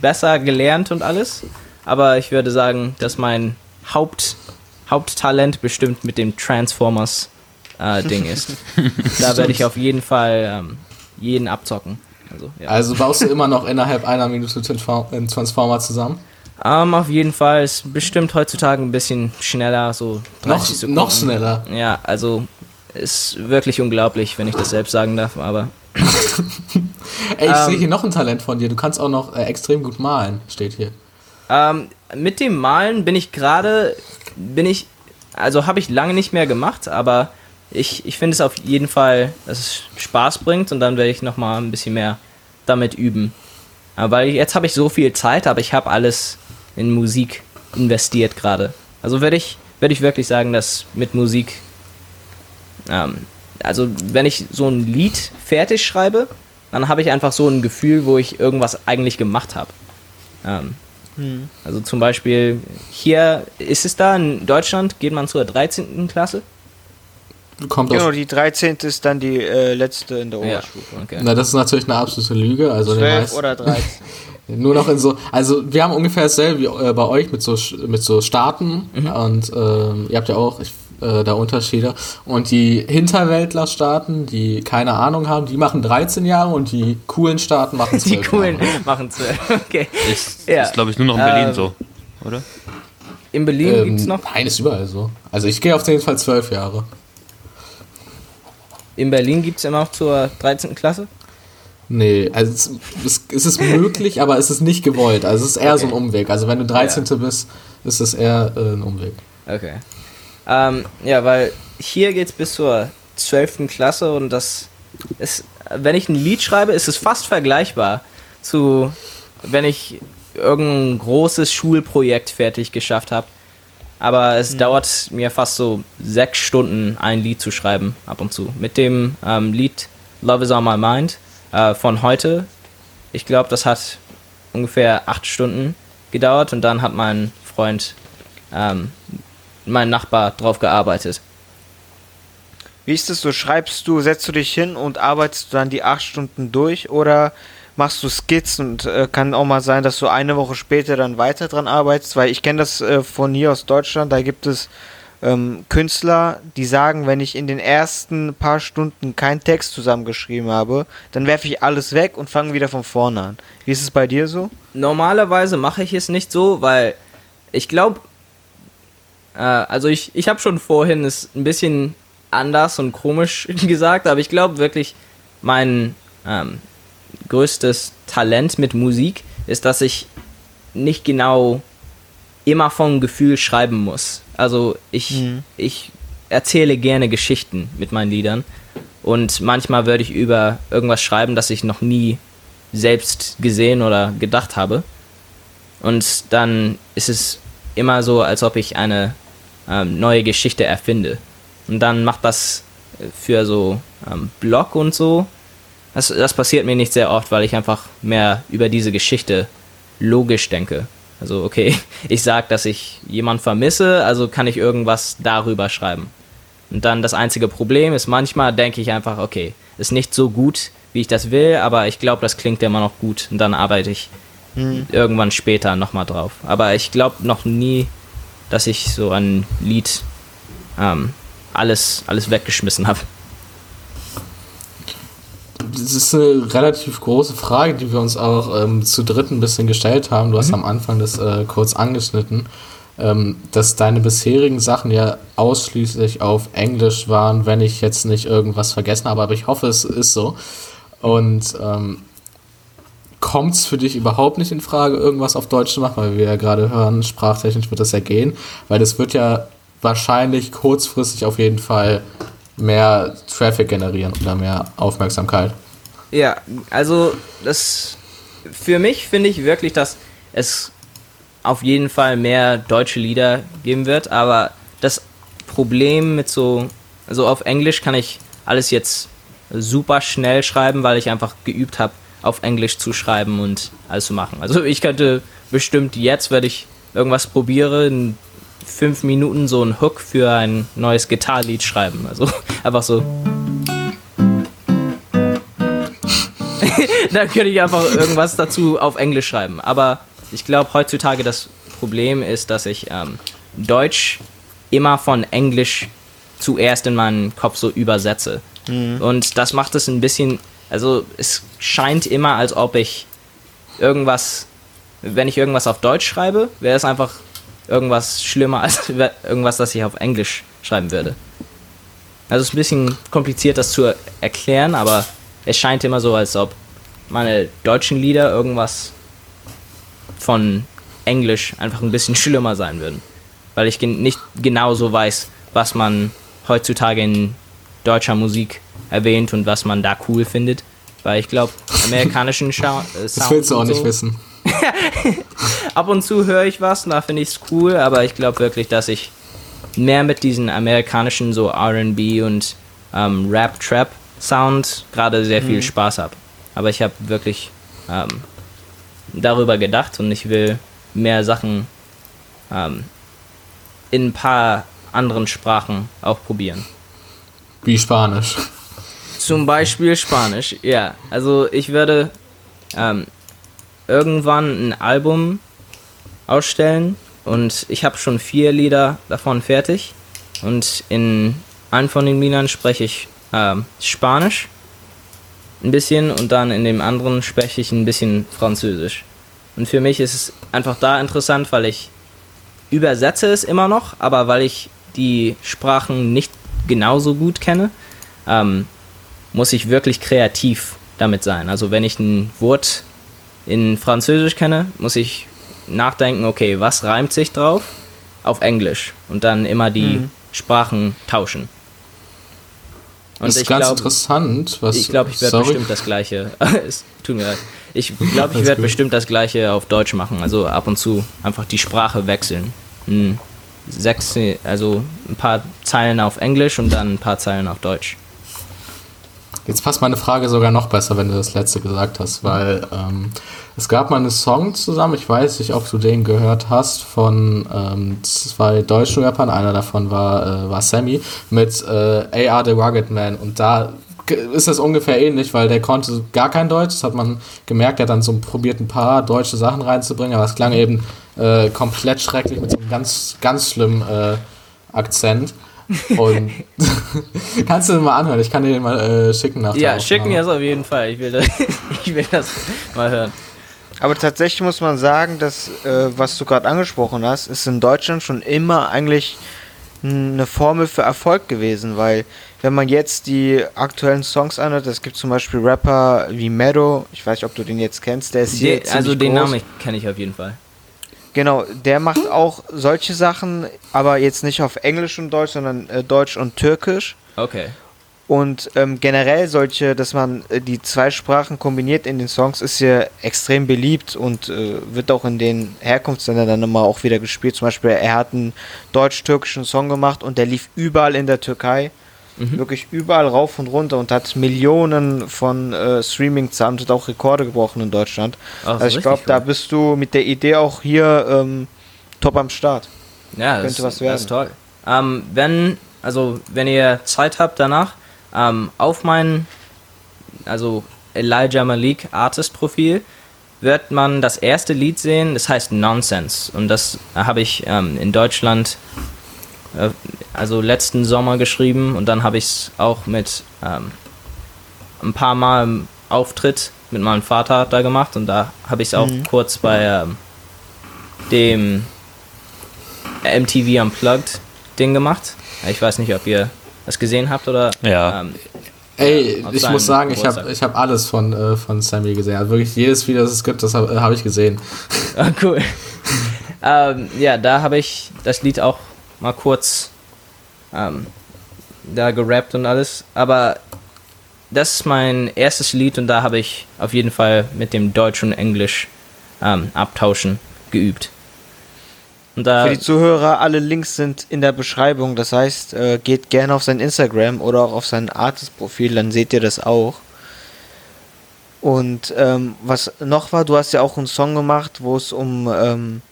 besser gelernt und alles. Aber ich würde sagen, dass mein Haupt, Haupttalent bestimmt mit dem Transformers äh, Ding ist. da werde ich auf jeden Fall ähm, jeden abzocken. Also, ja. Also baust du immer noch innerhalb einer Minute Transformer zusammen? Ähm, auf jeden Fall ist bestimmt heutzutage ein bisschen schneller, so 30 Noch, Sekunden. noch schneller. Ja, also ist wirklich unglaublich, wenn ich das selbst sagen darf, aber Ey, ich Ähm. sehe hier noch ein Talent von dir. Du kannst auch noch äh, extrem gut malen, steht hier. ähm, mit dem Malen bin ich gerade, bin ich, also habe ich lange nicht mehr gemacht, aber ich, ich finde es auf jeden Fall, dass es Spaß bringt und dann werde ich nochmal ein bisschen mehr damit üben. Aber weil jetzt habe ich so viel Zeit, aber ich habe alles in Musik investiert gerade. Also werde ich, werde ich wirklich sagen, dass mit Musik, ähm, also wenn ich so ein Lied fertig schreibe, dann habe ich einfach so ein Gefühl, wo ich irgendwas eigentlich gemacht habe. Ähm, Also zum Beispiel hier ist es da in Deutschland, geht man zur 13. Klasse? Kommt Genau, die 13. ist dann die äh, letzte in der Oberstufe. okay. na, das ist natürlich eine absolute Lüge. Also in den 12 meisten- oder 13. Nur noch in so, also wir haben ungefähr dasselbe wie äh, bei euch mit so Sch- mit so Staaten und ähm, ihr habt ja auch ich, äh, da Unterschiede und die Hinterwäldler-Staaten, die keine Ahnung haben, die machen 13 Jahre und die coolen Staaten machen 12 Die coolen Jahre. machen 12. Okay. Ist, Ja. ist glaube ich, nur noch in Berlin Ähm, so, oder? In Berlin Ähm, gibt's noch. Nein, ist überall so. Also ich gehe auf jeden Fall 12 Jahre. In Berlin gibt's immer noch zur 13. Klasse. Nee, also es, es, es ist möglich, aber es ist nicht gewollt. Also es ist eher so ein Umweg. Also wenn du 13. bist, ist es eher äh, ein Umweg. Okay. Ähm, ja, weil hier geht's bis zur 12. Klasse und das ist, wenn ich ein Lied schreibe, ist es fast vergleichbar zu, wenn ich irgendein großes Schulprojekt fertig geschafft habe. Aber es dauert mir fast so sechs Stunden, ein Lied zu schreiben, ab und zu. Mit dem ähm, Lied Love is on my mind äh, von heute. Ich glaube, das hat ungefähr acht Stunden gedauert und dann hat mein Freund ähm, mein Nachbar drauf gearbeitet. Wie ist es so? Schreibst du, setzt du dich hin und arbeitest dann die acht Stunden durch oder machst du Skizzen und äh, kann auch mal sein, dass du eine Woche später dann weiter dran arbeitest? Weil ich kenne das äh, von hier aus Deutschland, da gibt es ähm, Künstler, die sagen, wenn ich in den ersten paar Stunden keinen Text zusammengeschrieben habe, dann werfe ich alles weg und fange wieder von vorne an. Wie ist es bei dir so? Normalerweise mache ich es nicht so, weil ich glaube, äh, also ich, ich habe schon vorhin es ein bisschen anders und komisch gesagt, aber ich glaube wirklich, mein ähm, größtes Talent mit Musik ist, dass ich nicht genau immer vom Gefühl schreiben muss. Also ich, ich erzähle gerne Geschichten mit meinen Liedern und manchmal würde ich über irgendwas schreiben, das ich noch nie selbst gesehen oder gedacht habe. Und dann ist es immer so, als ob ich eine ähm, neue Geschichte erfinde. Und dann macht das für so ähm, Blog und so. Das, das passiert mir nicht sehr oft, weil ich einfach mehr über diese Geschichte logisch denke. Also, okay, ich sag, dass ich jemanden vermisse, also kann ich irgendwas darüber schreiben. Und dann das einzige Problem ist, manchmal denke ich einfach, okay, ist nicht so gut, wie ich das will, aber ich glaube, das klingt immer noch gut. Und dann arbeite ich irgendwann später nochmal drauf. Aber ich glaube noch nie, dass ich so ein Lied ähm, alles, alles weggeschmissen habe. Das ist eine relativ große Frage, die wir uns auch ähm, zu dritt ein bisschen gestellt haben. Du hast am Anfang das äh, kurz angeschnitten, ähm, dass deine bisherigen Sachen ja ausschließlich auf Englisch waren, wenn ich jetzt nicht irgendwas vergessen habe, aber ich hoffe, es ist so. Und ähm, kommt es für dich überhaupt nicht in Frage, irgendwas auf Deutsch zu machen, weil wir ja gerade hören, sprachtechnisch wird das ja gehen, weil das wird ja wahrscheinlich kurzfristig auf jeden Fall mehr Traffic generieren oder mehr Aufmerksamkeit. Ja, also das für mich finde ich wirklich, dass es auf jeden Fall mehr deutsche Lieder geben wird, aber das Problem mit so, also auf Englisch kann ich alles jetzt super schnell schreiben, weil ich einfach geübt habe, auf Englisch zu schreiben und alles zu machen. Also ich könnte bestimmt jetzt, wenn ich irgendwas probiere, in fünf Minuten so einen Hook für ein neues Gitarlied schreiben. Also einfach so. da könnte ich einfach irgendwas dazu auf Englisch schreiben. Aber ich glaube, heutzutage das Problem ist, dass ich ähm, Deutsch immer von Englisch zuerst in meinen Kopf so übersetze. Und das macht es ein bisschen, also es scheint immer, als ob ich irgendwas, wenn ich irgendwas auf Deutsch schreibe, wäre es einfach irgendwas schlimmer als irgendwas, das ich auf Englisch schreiben würde. Also es ist ein bisschen kompliziert, das zu erklären, aber es scheint immer so, als ob meine deutschen Lieder irgendwas von Englisch einfach ein bisschen schlimmer sein würden. Weil ich gen nicht genauso weiß, was man heutzutage in deutscher Musik erwähnt und was man da cool findet. Weil ich glaube, amerikanischen Scha äh, Das Sound willst du auch und nicht so, wissen. ab und zu höre ich was, und da finde ich es cool, aber ich glaube wirklich, dass ich mehr mit diesen amerikanischen so RB und ähm, Rap-Trap-Sound gerade sehr viel Spaß habe. Aber ich habe wirklich ähm, darüber gedacht und ich will mehr Sachen ähm, in ein paar anderen Sprachen auch probieren. Wie Spanisch. Zum Beispiel Spanisch, ja. Also ich werde ähm, irgendwann ein Album ausstellen und ich habe schon vier Lieder davon fertig. Und in einem von den Liedern spreche ich ähm, Spanisch ein bisschen und dann in dem anderen spreche ich ein bisschen Französisch. Und für mich ist es einfach da interessant, weil ich übersetze es immer noch, aber weil ich die Sprachen nicht genauso gut kenne, ähm, muss ich wirklich kreativ damit sein. Also wenn ich ein Wort in Französisch kenne, muss ich nachdenken, okay, was reimt sich drauf auf Englisch und dann immer die Sprachen tauschen. Und das ist ich ganz glaub- interessant. Was, ich glaube, ich werde bestimmt das gleiche. es tut mir leid. Ich glaube, ich werde bestimmt das gleiche auf Deutsch machen. Also ab und zu einfach die Sprache wechseln. Hm, Sechs, also ein paar Zeilen auf Englisch und dann ein paar Zeilen auf Deutsch. Jetzt passt meine Frage sogar noch besser, wenn du das letzte gesagt hast, weil ähm, es gab mal einen Song zusammen, ich weiß nicht, ob du den gehört hast, von ähm, zwei deutschen Rappern, einer davon war, äh, war Sammy, mit äh, AR The Rugged Man. Und da ist das ungefähr ähnlich, weil der konnte gar kein Deutsch, das hat man gemerkt, er hat dann so probiert, ein paar deutsche Sachen reinzubringen, aber es klang eben äh, komplett schrecklich mit so einem ganz, ganz schlimmen äh, Akzent. Und kannst du den mal anhören? Ich kann dir den mal äh, schicken nach Ja, schick Aufnahme. mir das auf jeden Fall. Ich will das, ich will das mal hören. Aber tatsächlich muss man sagen, dass, äh, was du gerade angesprochen hast, ist in Deutschland schon immer eigentlich eine Formel für Erfolg gewesen, weil wenn man jetzt die aktuellen Songs anhört, es gibt zum Beispiel Rapper wie Meadow, ich weiß nicht, ob du den jetzt kennst, der ist hier Die, also ziemlich den groß. Namen kenne ich auf jeden Fall. Genau, der macht auch solche Sachen, aber jetzt nicht auf Englisch und Deutsch, sondern äh, Deutsch und Türkisch. Okay. Und ähm, generell solche, dass man äh, die zwei Sprachen kombiniert in den Songs, ist hier extrem beliebt und äh, wird auch in den Herkunftsländern dann immer auch wieder gespielt. Zum Beispiel, er hat einen deutsch-türkischen Song gemacht und der lief überall in der Türkei. Wirklich überall rauf und runter und hat Millionen von äh, Streaming-Zahlen und auch Rekorde gebrochen in Deutschland. Ach, also ich glaube, da bist du mit der Idee auch hier ähm, top am Start. Ja, das, Könnte was das ist werden. toll. Ähm, wenn, also wenn ihr Zeit habt danach, ähm, auf mein, also Elijah Malik Artist Profil wird man das erste Lied sehen, das heißt Nonsense. Und das habe ich ähm, in Deutschland, äh, also letzten Sommer geschrieben und dann habe ich es auch mit ähm, ein paar Mal im Auftritt mit meinem Vater da gemacht und da habe ich es auch kurz bei ähm, dem MTV Unplugged Ding gemacht. Ich weiß nicht, ob ihr das gesehen habt oder. Ja. Ähm, Ey, ich muss sagen, ich habe ich hab alles von, äh, von Sammy gesehen. Also wirklich jedes Video, das es gibt, das habe hab ich gesehen. ah, cool. ähm, ja, da habe ich das Lied auch mal kurz ähm, da gerappt und alles. Aber das ist mein erstes Lied und da habe ich auf jeden Fall mit dem Deutsch und Englisch ähm, abtauschen geübt. Und da, Für die Zuhörer, alle Links sind in der Beschreibung. Das heißt, äh, geht gerne auf sein Instagram oder auch auf sein Artist-Profil, dann seht ihr das auch. Und ähm, was noch war, du hast ja auch einen Song gemacht, wo es um ähm,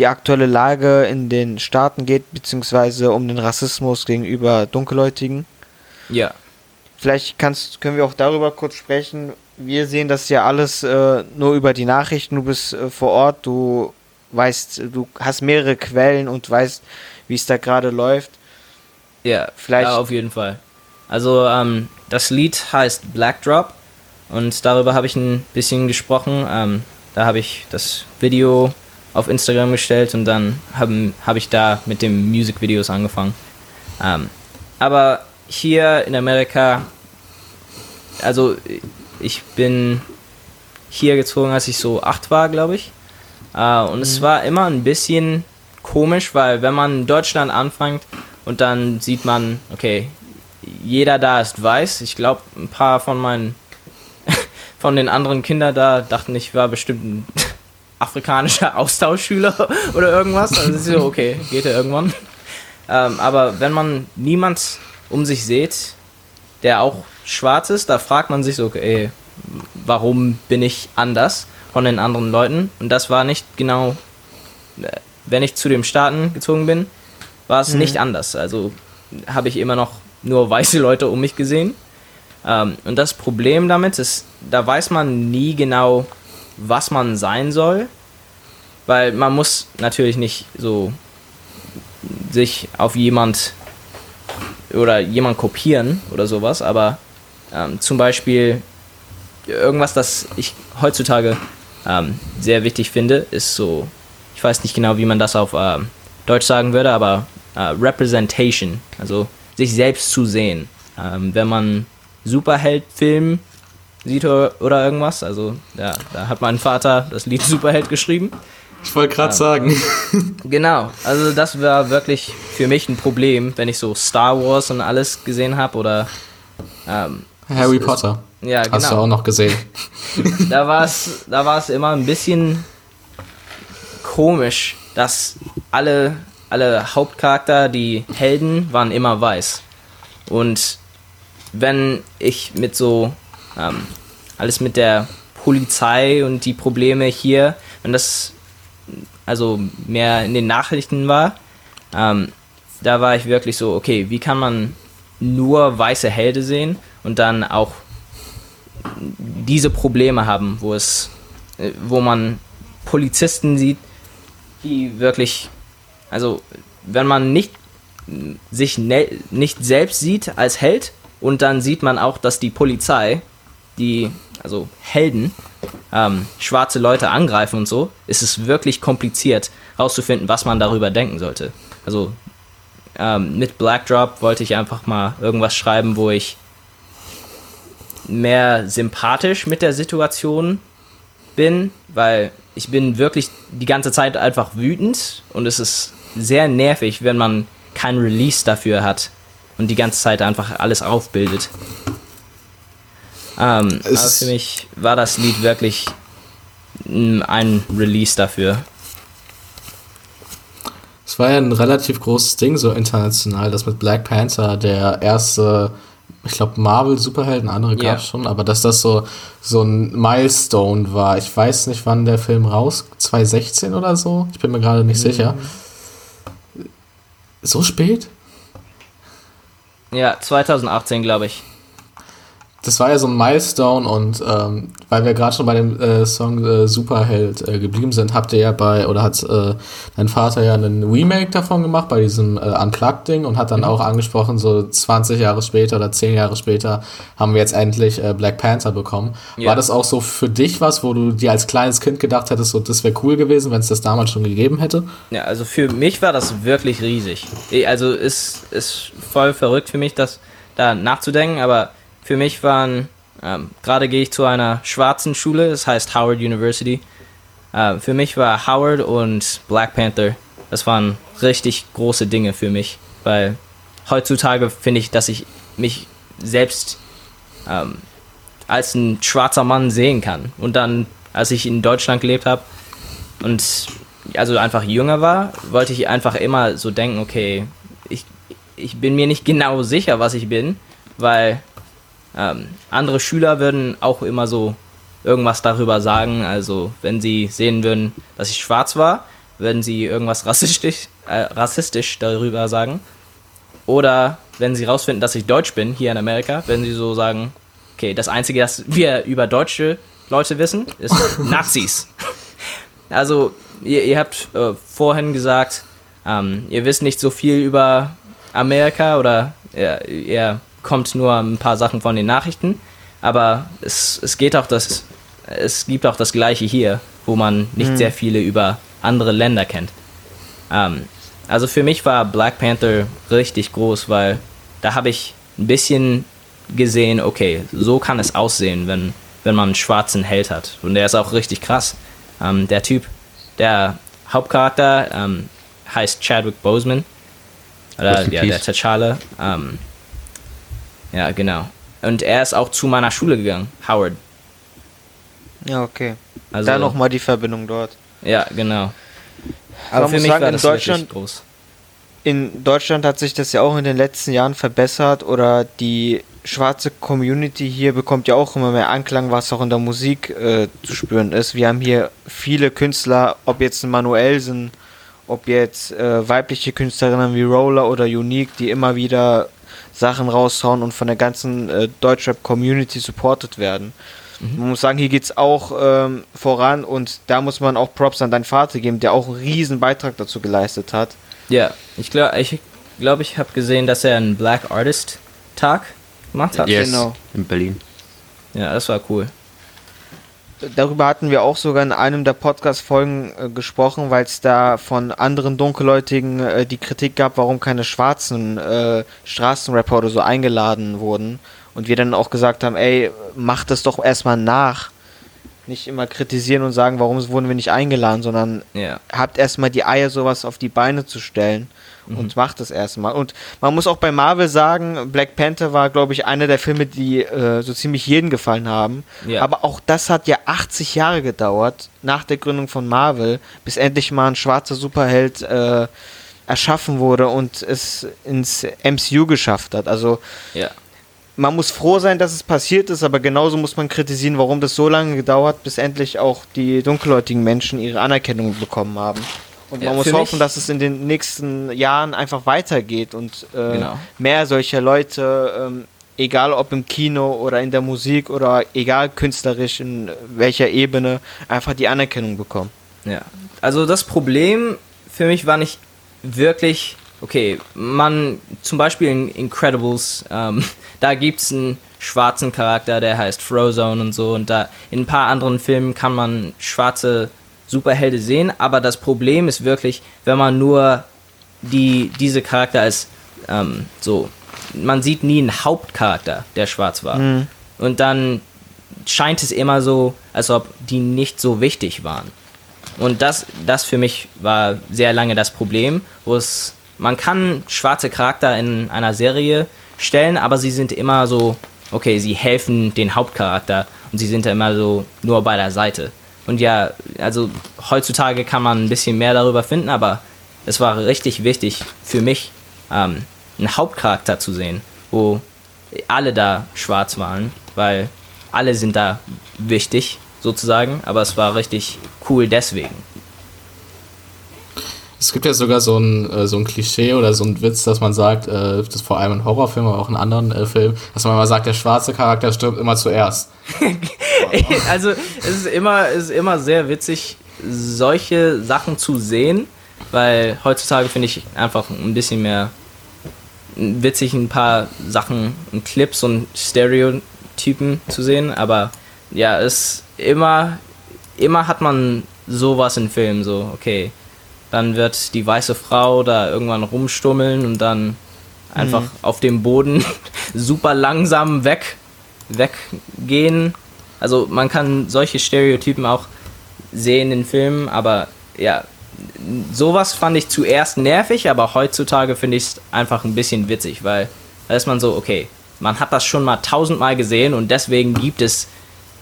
die aktuelle Lage in den Staaten geht, beziehungsweise um den Rassismus gegenüber Dunkelhäutigen. ja, Vielleicht kannst, können wir auch darüber kurz sprechen. Wir sehen das ja alles äh, nur über die Nachrichten. Du bist äh, vor Ort, du weißt, du hast mehrere Quellen und weißt, wie es da gerade läuft. Ja, Vielleicht- ja, auf jeden Fall. Also ähm, das Lied heißt Black Drop und darüber habe ich ein bisschen gesprochen. Ähm, da habe ich das Video auf Instagram gestellt und dann habe hab ich da mit den Musikvideos angefangen. Ähm, aber hier in Amerika, also ich bin hier gezogen, als ich so acht war, glaube ich. Äh, und es war immer ein bisschen komisch, weil wenn man in Deutschland anfängt und dann sieht man, okay, jeder da ist weiß. Ich glaube, ein paar von meinen von den anderen Kindern da dachten, ich war bestimmt ein afrikanischer Austauschschüler oder irgendwas. Also ist so, okay, geht ja irgendwann. Ähm, aber wenn man niemand um sich sieht, der auch schwarz ist, da fragt man sich so, okay, warum bin ich anders von den anderen Leuten? Und das war nicht genau, wenn ich zu den Staaten gezogen bin, war es nicht anders. Also habe ich immer noch nur weiße Leute um mich gesehen. Ähm, und das Problem damit ist, da weiß man nie genau, was man sein soll, weil man muss natürlich nicht so sich auf jemand oder jemand kopieren oder sowas, aber ähm, zum Beispiel irgendwas, das ich heutzutage ähm, sehr wichtig finde, ist so, ich weiß nicht genau, wie man das auf ähm, Deutsch sagen würde, aber äh, Representation, also sich selbst zu sehen. Ähm, wenn man Superheld-Film sieht oder, irgendwas, also ja, da hat mein Vater das Lied Superheld geschrieben. Ich wollte gerade sagen. Genau, also das war wirklich für mich ein Problem, wenn ich so Star Wars und alles gesehen habe oder ähm, Harry ist- Potter. ja Hast du genau. auch noch gesehen. Da war es, da war es immer ein bisschen komisch, dass alle alle Hauptcharakter, die Helden, waren immer weiß. Und wenn ich mit so ähm, alles mit der Polizei und die Probleme hier, wenn das also mehr in den Nachrichten war, ähm, da war ich wirklich so, okay, wie kann man nur weiße Helden sehen und dann auch diese Probleme haben, wo es, äh, wo man Polizisten sieht, die wirklich, also wenn man nicht sich ne nicht selbst sieht als Held und dann sieht man auch, dass die Polizei, die also Helden, ähm, schwarze Leute angreifen und so, ist es wirklich kompliziert herauszufinden, was man darüber denken sollte. Also ähm, mit Black Drop wollte ich einfach mal irgendwas schreiben, wo ich mehr sympathisch mit der Situation bin, weil ich bin wirklich die ganze Zeit einfach wütend und es ist sehr nervig, wenn man kein Release dafür hat und die ganze Zeit einfach alles aufbildet. Ähm, aber für mich war das Lied wirklich ein Release dafür. Es war ja ein relativ großes Ding, so international, dass mit Black Panther der erste, ich glaube, Marvel-Superhelden, andere gab es schon, aber dass das so, so ein Milestone war. Ich weiß nicht, wann der Film raus, 2016 oder so? Ich bin mir gerade nicht sicher. So spät? Ja, 2018 glaube ich. Das war ja so ein Milestone und ähm, weil wir gerade schon bei dem äh, Song äh, Superheld äh, geblieben sind, habt ihr ja bei, oder hat äh, dein Vater ja einen Remake davon gemacht bei diesem äh, Unplugged-Ding und hat dann auch angesprochen, so 20 Jahre später oder 10 Jahre später haben wir jetzt endlich äh, Black Panther bekommen. Ja. War das auch so für dich was, wo du dir als kleines Kind gedacht hättest, so das wäre cool gewesen, wenn es das damals schon gegeben hätte? Ja, also für mich war das wirklich riesig. Also ist ist voll verrückt für mich, das da nachzudenken, aber für mich waren, ähm, gerade gehe ich zu einer schwarzen Schule, das heißt Howard University. Äh, für mich war Howard und Black Panther, das waren richtig große Dinge für mich, weil heutzutage finde ich, dass ich mich selbst ähm, als ein schwarzer Mann sehen kann. Und dann, als ich in Deutschland gelebt habe, und also einfach jünger war, wollte ich einfach immer so denken, okay, ich, ich bin mir nicht genau sicher, was ich bin, weil ähm, andere Schüler würden auch immer so irgendwas darüber sagen. Also wenn sie sehen würden, dass ich schwarz war, würden sie irgendwas rassistisch, äh, rassistisch darüber sagen. Oder wenn sie rausfinden, dass ich deutsch bin, hier in Amerika, werden sie so sagen, okay, das Einzige, das wir über deutsche Leute wissen, ist Nazis. Also, ihr, ihr habt äh, vorhin gesagt, ähm, ihr wisst nicht so viel über Amerika oder ihr, ihr kommt nur ein paar Sachen von den Nachrichten, aber es, es geht auch das, es gibt auch das Gleiche hier, wo man nicht sehr viele über andere Länder kennt. Ähm, also für mich war Black Panther richtig groß, weil da habe ich ein bisschen gesehen, okay, so kann es aussehen, wenn, wenn man einen schwarzen Held hat. Und der ist auch richtig krass. Ähm, der Typ, der Hauptcharakter ähm, heißt Chadwick Boseman. Oder ja, der. T'Challa. Ähm, ja, genau. Und er ist auch zu meiner Schule gegangen, Howard. Ja, okay. Also, da nochmal die Verbindung dort. Ja, genau. Aber man muss sagen, in das Deutschland, wirklich groß. in Deutschland hat sich das ja auch in den letzten Jahren verbessert oder die schwarze Community hier bekommt ja auch immer mehr Anklang, was auch in der Musik äh, zu spüren ist. Wir haben hier viele Künstler, ob jetzt ein Manuelsen, ob jetzt äh, weibliche Künstlerinnen wie Roller oder Unique, die immer wieder Sachen raushauen und von der ganzen äh, Deutschrap-Community supported werden. Man muss sagen, hier geht's auch ähm, voran und da muss man auch Props an deinen Vater geben, der auch einen riesen Beitrag dazu geleistet hat. Ja, ich glaube, ich, glaub, ich habe gesehen, dass er einen Black Artist Tag gemacht hat. Yes, Genau. in Berlin. Ja, das war cool. Darüber hatten wir auch sogar in einem der Podcast-Folgen äh, gesprochen, weil es da von anderen Dunkelhäutigen äh, die Kritik gab, warum keine schwarzen äh, Straßenrapper oder so eingeladen wurden. Und wir dann auch gesagt haben, ey, macht das doch erstmal nach. Nicht immer kritisieren und sagen, warum wurden wir nicht eingeladen, sondern Ja. habt erstmal die Eier, sowas auf die Beine zu stellen und macht es erstmal. Und man muss auch bei Marvel sagen, Black Panther war, glaube ich, einer der Filme, die äh, so ziemlich jeden gefallen haben. Ja. Aber auch das hat ja 80 Jahre gedauert, nach der Gründung von Marvel, bis endlich mal ein schwarzer Superheld äh, erschaffen wurde und es ins MCU geschafft hat. Also Ja. man muss froh sein, dass es passiert ist, aber genauso muss man kritisieren, warum das so lange gedauert, bis endlich auch die dunkelhäutigen Menschen ihre Anerkennung bekommen haben. Und Ja, man muss für hoffen, dass es in den nächsten Jahren einfach weitergeht und äh, Genau. mehr solcher Leute, ähm, egal ob im Kino oder in der Musik oder egal künstlerisch in welcher Ebene, einfach die Anerkennung bekommen. Ja. Also das Problem für mich war nicht wirklich, okay, man, zum Beispiel in Incredibles, ähm, da gibt es einen schwarzen Charakter, der heißt Frozone und so, und da in ein paar anderen Filmen kann man schwarze Superhelden sehen, aber das Problem ist wirklich, wenn man nur die, diese Charakter als ähm, so, man sieht nie einen Hauptcharakter, der schwarz war. Und dann scheint es immer so, als ob die nicht so wichtig waren. Und das, das für mich war sehr lange das Problem, wo es, man kann schwarze Charakter in einer Serie stellen, aber sie sind immer so, okay, sie helfen den Hauptcharakter und sie sind ja immer so nur bei der Seite. Und ja, also heutzutage kann man ein bisschen mehr darüber finden, aber es war richtig wichtig für mich, ähm, einen Hauptcharakter zu sehen, wo alle da schwarz waren, weil alle sind da wichtig, sozusagen, aber es war richtig cool deswegen. Es gibt ja sogar so ein, äh, so ein Klischee oder so ein Witz, dass man sagt, äh, das ist vor allem in Horrorfilmen, aber auch in anderen äh, Filmen, dass man immer sagt, der schwarze Charakter stirbt immer zuerst. also es ist immer, es ist immer sehr witzig, solche Sachen zu sehen, weil heutzutage finde ich einfach ein bisschen mehr witzig, ein paar Sachen, und Clips und Stereotypen zu sehen, aber ja, es immer, immer hat man sowas in Filmen, so, okay, dann wird die weiße Frau da irgendwann rumstummeln und dann einfach auf dem Boden super langsam weg, weggehen. Also man kann solche Stereotypen auch sehen in Filmen, aber ja, sowas fand ich zuerst nervig, aber heutzutage finde ich es einfach ein bisschen witzig, weil da ist man so, okay, man hat das schon mal tausendmal gesehen und deswegen gibt es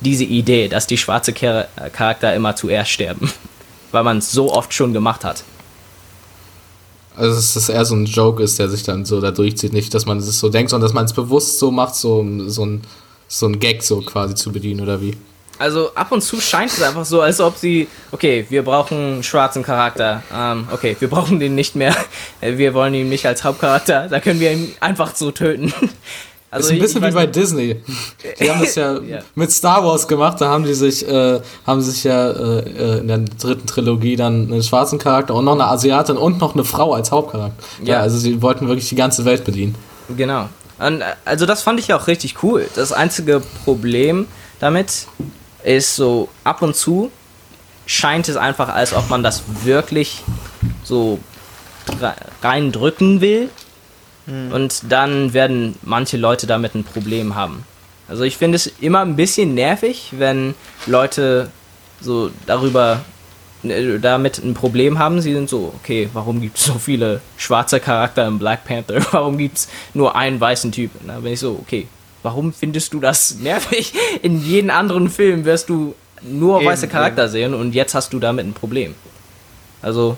diese Idee, dass die schwarze Char Charakter immer zuerst sterben, weil man es so oft schon gemacht hat. Also dass das eher so ein Joke ist, der sich dann so da durchzieht. Nicht, dass man es so denkt, sondern dass man es bewusst so macht, so, so, ein, so ein Gag so quasi zu bedienen, oder wie? Also ab und zu scheint es einfach so, als ob sie, okay, wir brauchen einen schwarzen Charakter. Ähm, okay, wir brauchen den nicht mehr. Wir wollen ihn nicht als Hauptcharakter. Da können wir ihn einfach so töten. Also ist ein bisschen wie bei nicht- Disney. Die haben das ja, Ja. mit Star Wars gemacht, da haben die sich, äh, haben sich ja äh, äh, in der dritten Trilogie dann einen schwarzen Charakter und noch eine Asiatin und noch eine Frau als Hauptcharakter. Ja, Ja. also sie wollten wirklich die ganze Welt bedienen. Genau. Und, äh, also das fand ich auch richtig cool. Das einzige Problem damit ist so ab und zu scheint es einfach, als ob man das wirklich so re- reindrücken will. Und dann werden manche Leute damit ein Problem haben. Also ich finde es immer ein bisschen nervig, wenn Leute so darüber äh, damit ein Problem haben. Sie sind so, okay, warum gibt es so viele schwarze Charakter im Black Panther? Warum gibt es nur einen weißen Typ? Da bin ich so, okay, warum findest du das nervig? In jedem anderen Film wirst du nur Eben, weiße Charakter sehen und jetzt hast du damit ein Problem. Also,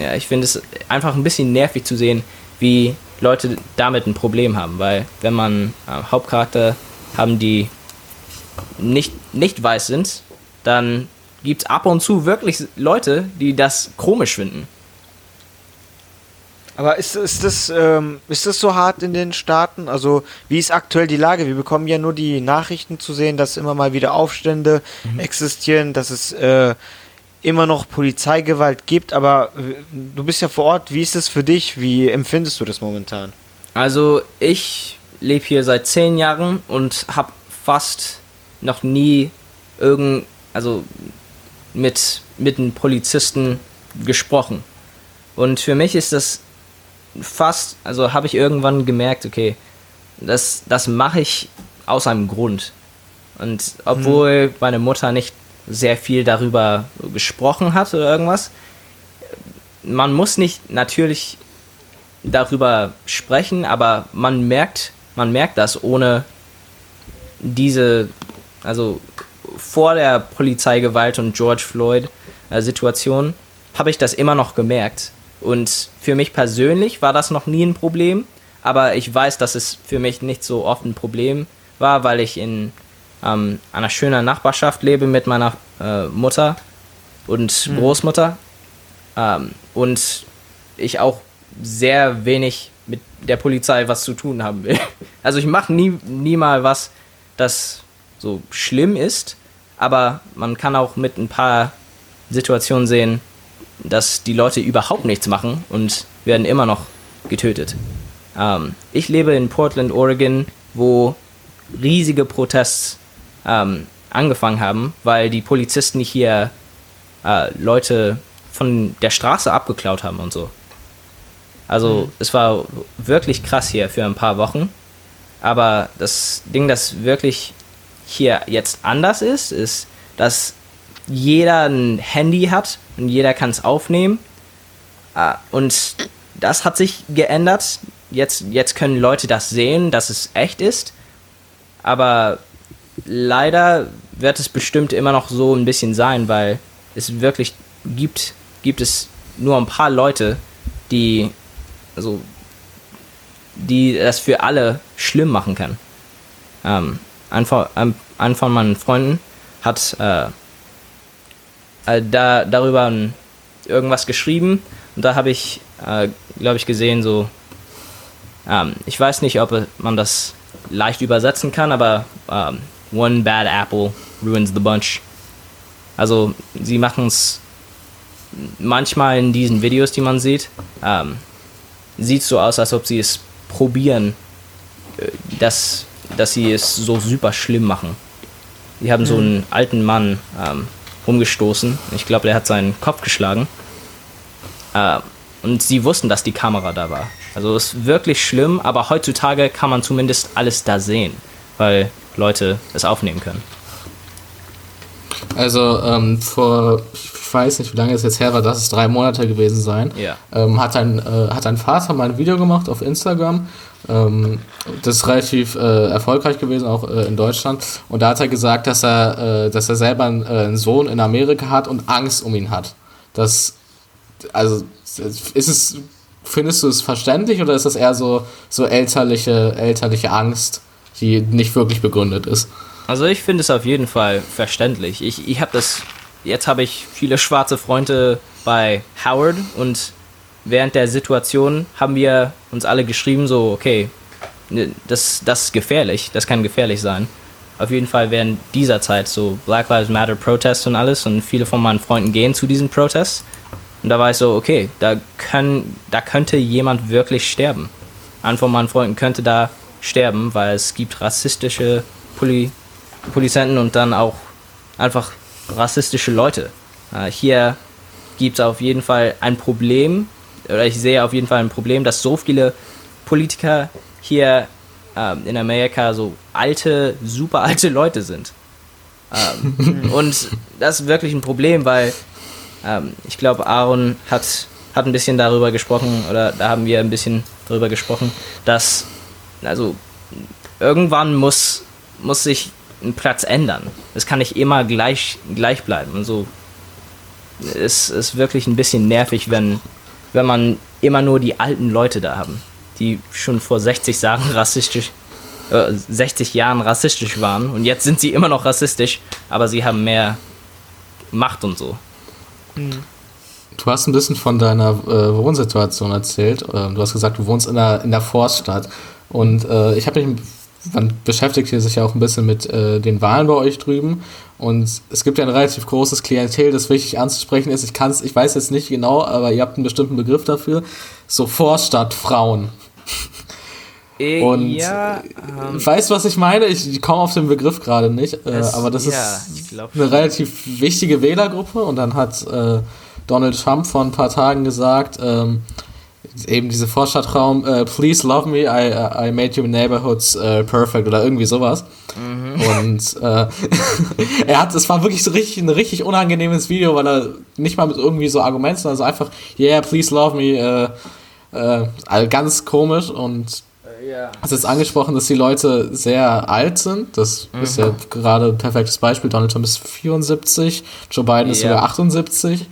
ja, ich finde es einfach ein bisschen nervig zu sehen, wie Leute damit ein Problem haben, weil wenn man äh, Hauptcharakter haben, die nicht, nicht weiß sind, dann gibt es ab und zu wirklich Leute, die das komisch finden. Aber ist, ist, das, ähm, ist das so hart in den Staaten? Also, wie ist aktuell die Lage? Wir bekommen ja nur die Nachrichten zu sehen, dass immer mal wieder Aufstände existieren, dass es äh, immer noch Polizeigewalt gibt. Aber äh, du bist ja vor Ort. Wie ist es für dich? Wie empfindest du das momentan? Also ich lebe hier seit zehn Jahren und habe fast noch nie irgend, also mit, mit einem Polizisten gesprochen. Und für mich ist das fast, also habe ich irgendwann gemerkt, okay, das, das mache ich aus einem Grund. Und obwohl meine Mutter nicht sehr viel darüber gesprochen hat oder irgendwas, man muss nicht natürlich darüber sprechen, aber man merkt, man merkt das ohne diese, also vor der Polizeigewalt und George Floyd äh, habe ich das immer noch gemerkt. Und für mich persönlich war das noch nie ein Problem, aber ich weiß, dass es für mich nicht so oft ein Problem war, weil ich in ähm, einer schönen Nachbarschaft lebe mit meiner äh, Mutter und Großmutter ähm, und ich auch sehr wenig mit der Polizei was zu tun haben will. Also ich mache nie, nie mal was, das so schlimm ist, aber man kann auch mit ein paar Situationen sehen, dass die Leute überhaupt nichts machen und werden immer noch getötet. Ähm, ich lebe in Portland, Oregon, wo riesige Protests ähm, angefangen haben, weil die Polizisten hier äh, Leute von der Straße abgeklaut haben und so. Also es war wirklich krass hier für ein paar Wochen. Aber das Ding, das wirklich hier jetzt anders ist, ist, dass jeder ein Handy hat und jeder kann es aufnehmen. Ah, Und das hat sich geändert. Jetzt, jetzt können Leute das sehen, dass es echt ist. Aber leider wird es bestimmt immer noch so ein bisschen sein, weil es wirklich gibt, gibt es nur ein paar Leute, die also die das für alle schlimm machen kann. Ähm, ein, von, ein, von meinen Freunden hat äh, äh, da, darüber irgendwas geschrieben und da habe ich, äh, glaube ich, gesehen, so, ähm, ich weiß nicht, ob man das leicht übersetzen kann, aber ähm, one bad apple ruins the bunch. Also sie machen es manchmal in diesen Videos, die man sieht, ähm, sieht so aus, als ob sie es probieren, äh, dass, dass sie es so super schlimm machen. Die haben so einen alten Mann ähm, umgestoßen. Ich glaube, der hat seinen Kopf geschlagen. Äh, und sie wussten, dass die Kamera da war. Also es ist wirklich schlimm, aber heutzutage kann man zumindest alles da sehen, weil Leute es aufnehmen können. Also ähm, vor, ich weiß nicht, wie lange es jetzt her war, dass es drei Monate gewesen sein. Ja. Ähm, hat, ein, äh, hat ein Vater mal ein Video gemacht auf Instagram. Ähm, das ist relativ äh, erfolgreich gewesen, auch äh, in Deutschland. Und da hat er gesagt, dass er, äh, dass er selber einen, äh, einen Sohn in Amerika hat und Angst um ihn hat. Das, also, ist es, findest du es verständlich oder ist das eher so, so elterliche, elterliche Angst, die nicht wirklich begründet ist? Also ich finde es auf jeden Fall verständlich. Ich, ich habe das, jetzt habe ich viele schwarze Freunde bei Howard und während der Situation haben wir uns alle geschrieben, so, okay, ne, das, das ist gefährlich, das kann gefährlich sein. Auf jeden Fall während dieser Zeit so Black Lives Matter Protests und alles und viele von meinen Freunden gehen zu diesen Protests. Und da war ich so, okay, da, können, da könnte jemand wirklich sterben. Einer von meinen Freunden könnte da sterben, weil es gibt rassistische Poli Polizisten und dann auch einfach rassistische Leute. Äh, hier gibt es auf jeden Fall ein Problem, oder ich sehe auf jeden Fall ein Problem, dass so viele Politiker hier ähm, in Amerika so alte, super alte Leute sind. Ähm, und das ist wirklich ein Problem, weil ähm, ich glaube, Aaron hat, hat ein bisschen darüber gesprochen, oder da haben wir ein bisschen darüber gesprochen, dass, also, irgendwann muss, muss sich ein Platz ändern. Es kann nicht immer gleich, gleich bleiben. Und so es ist wirklich ein bisschen nervig, wenn, wenn man immer nur die alten Leute da haben, die schon vor 60 Jahren rassistisch, äh, 60 Jahren rassistisch waren und jetzt sind sie immer noch rassistisch, aber sie haben mehr Macht und so. Du hast ein bisschen von deiner äh, Wohnsituation erzählt. Ähm, du hast gesagt, du wohnst in der, in der Vorstadt. Und äh, ich habe mich, man beschäftigt hier sich ja auch ein bisschen mit äh, den Wahlen bei euch drüben. Und es gibt ja ein relativ großes Klientel, das wichtig anzusprechen ist. Ich kann's, ich weiß jetzt nicht genau, aber ihr habt einen bestimmten Begriff dafür. So Vorstadtfrauen. Äh, Und ja, ähm, weißt du, was ich meine? Ich, komme auf den Begriff gerade nicht, äh, Es- aber das ja, ist glaub eine relativ wichtige Wählergruppe und dann hat äh, Donald Trump vor ein paar Tagen gesagt, ähm, eben diese Vorstadtraum, äh, please love me, I, I made your neighborhoods äh, perfect oder irgendwie sowas. Mhm. Und äh, er hat, es war wirklich so richtig, ein richtig unangenehmes Video, weil er nicht mal mit irgendwie so Argumenten, sondern so einfach, yeah, please love me, äh, äh, also ganz komisch und ja. hast jetzt angesprochen, dass die Leute sehr alt sind. Das ist ja gerade ein perfektes Beispiel. Donald Trump ist 74, Joe Biden ist Ja. sogar 78.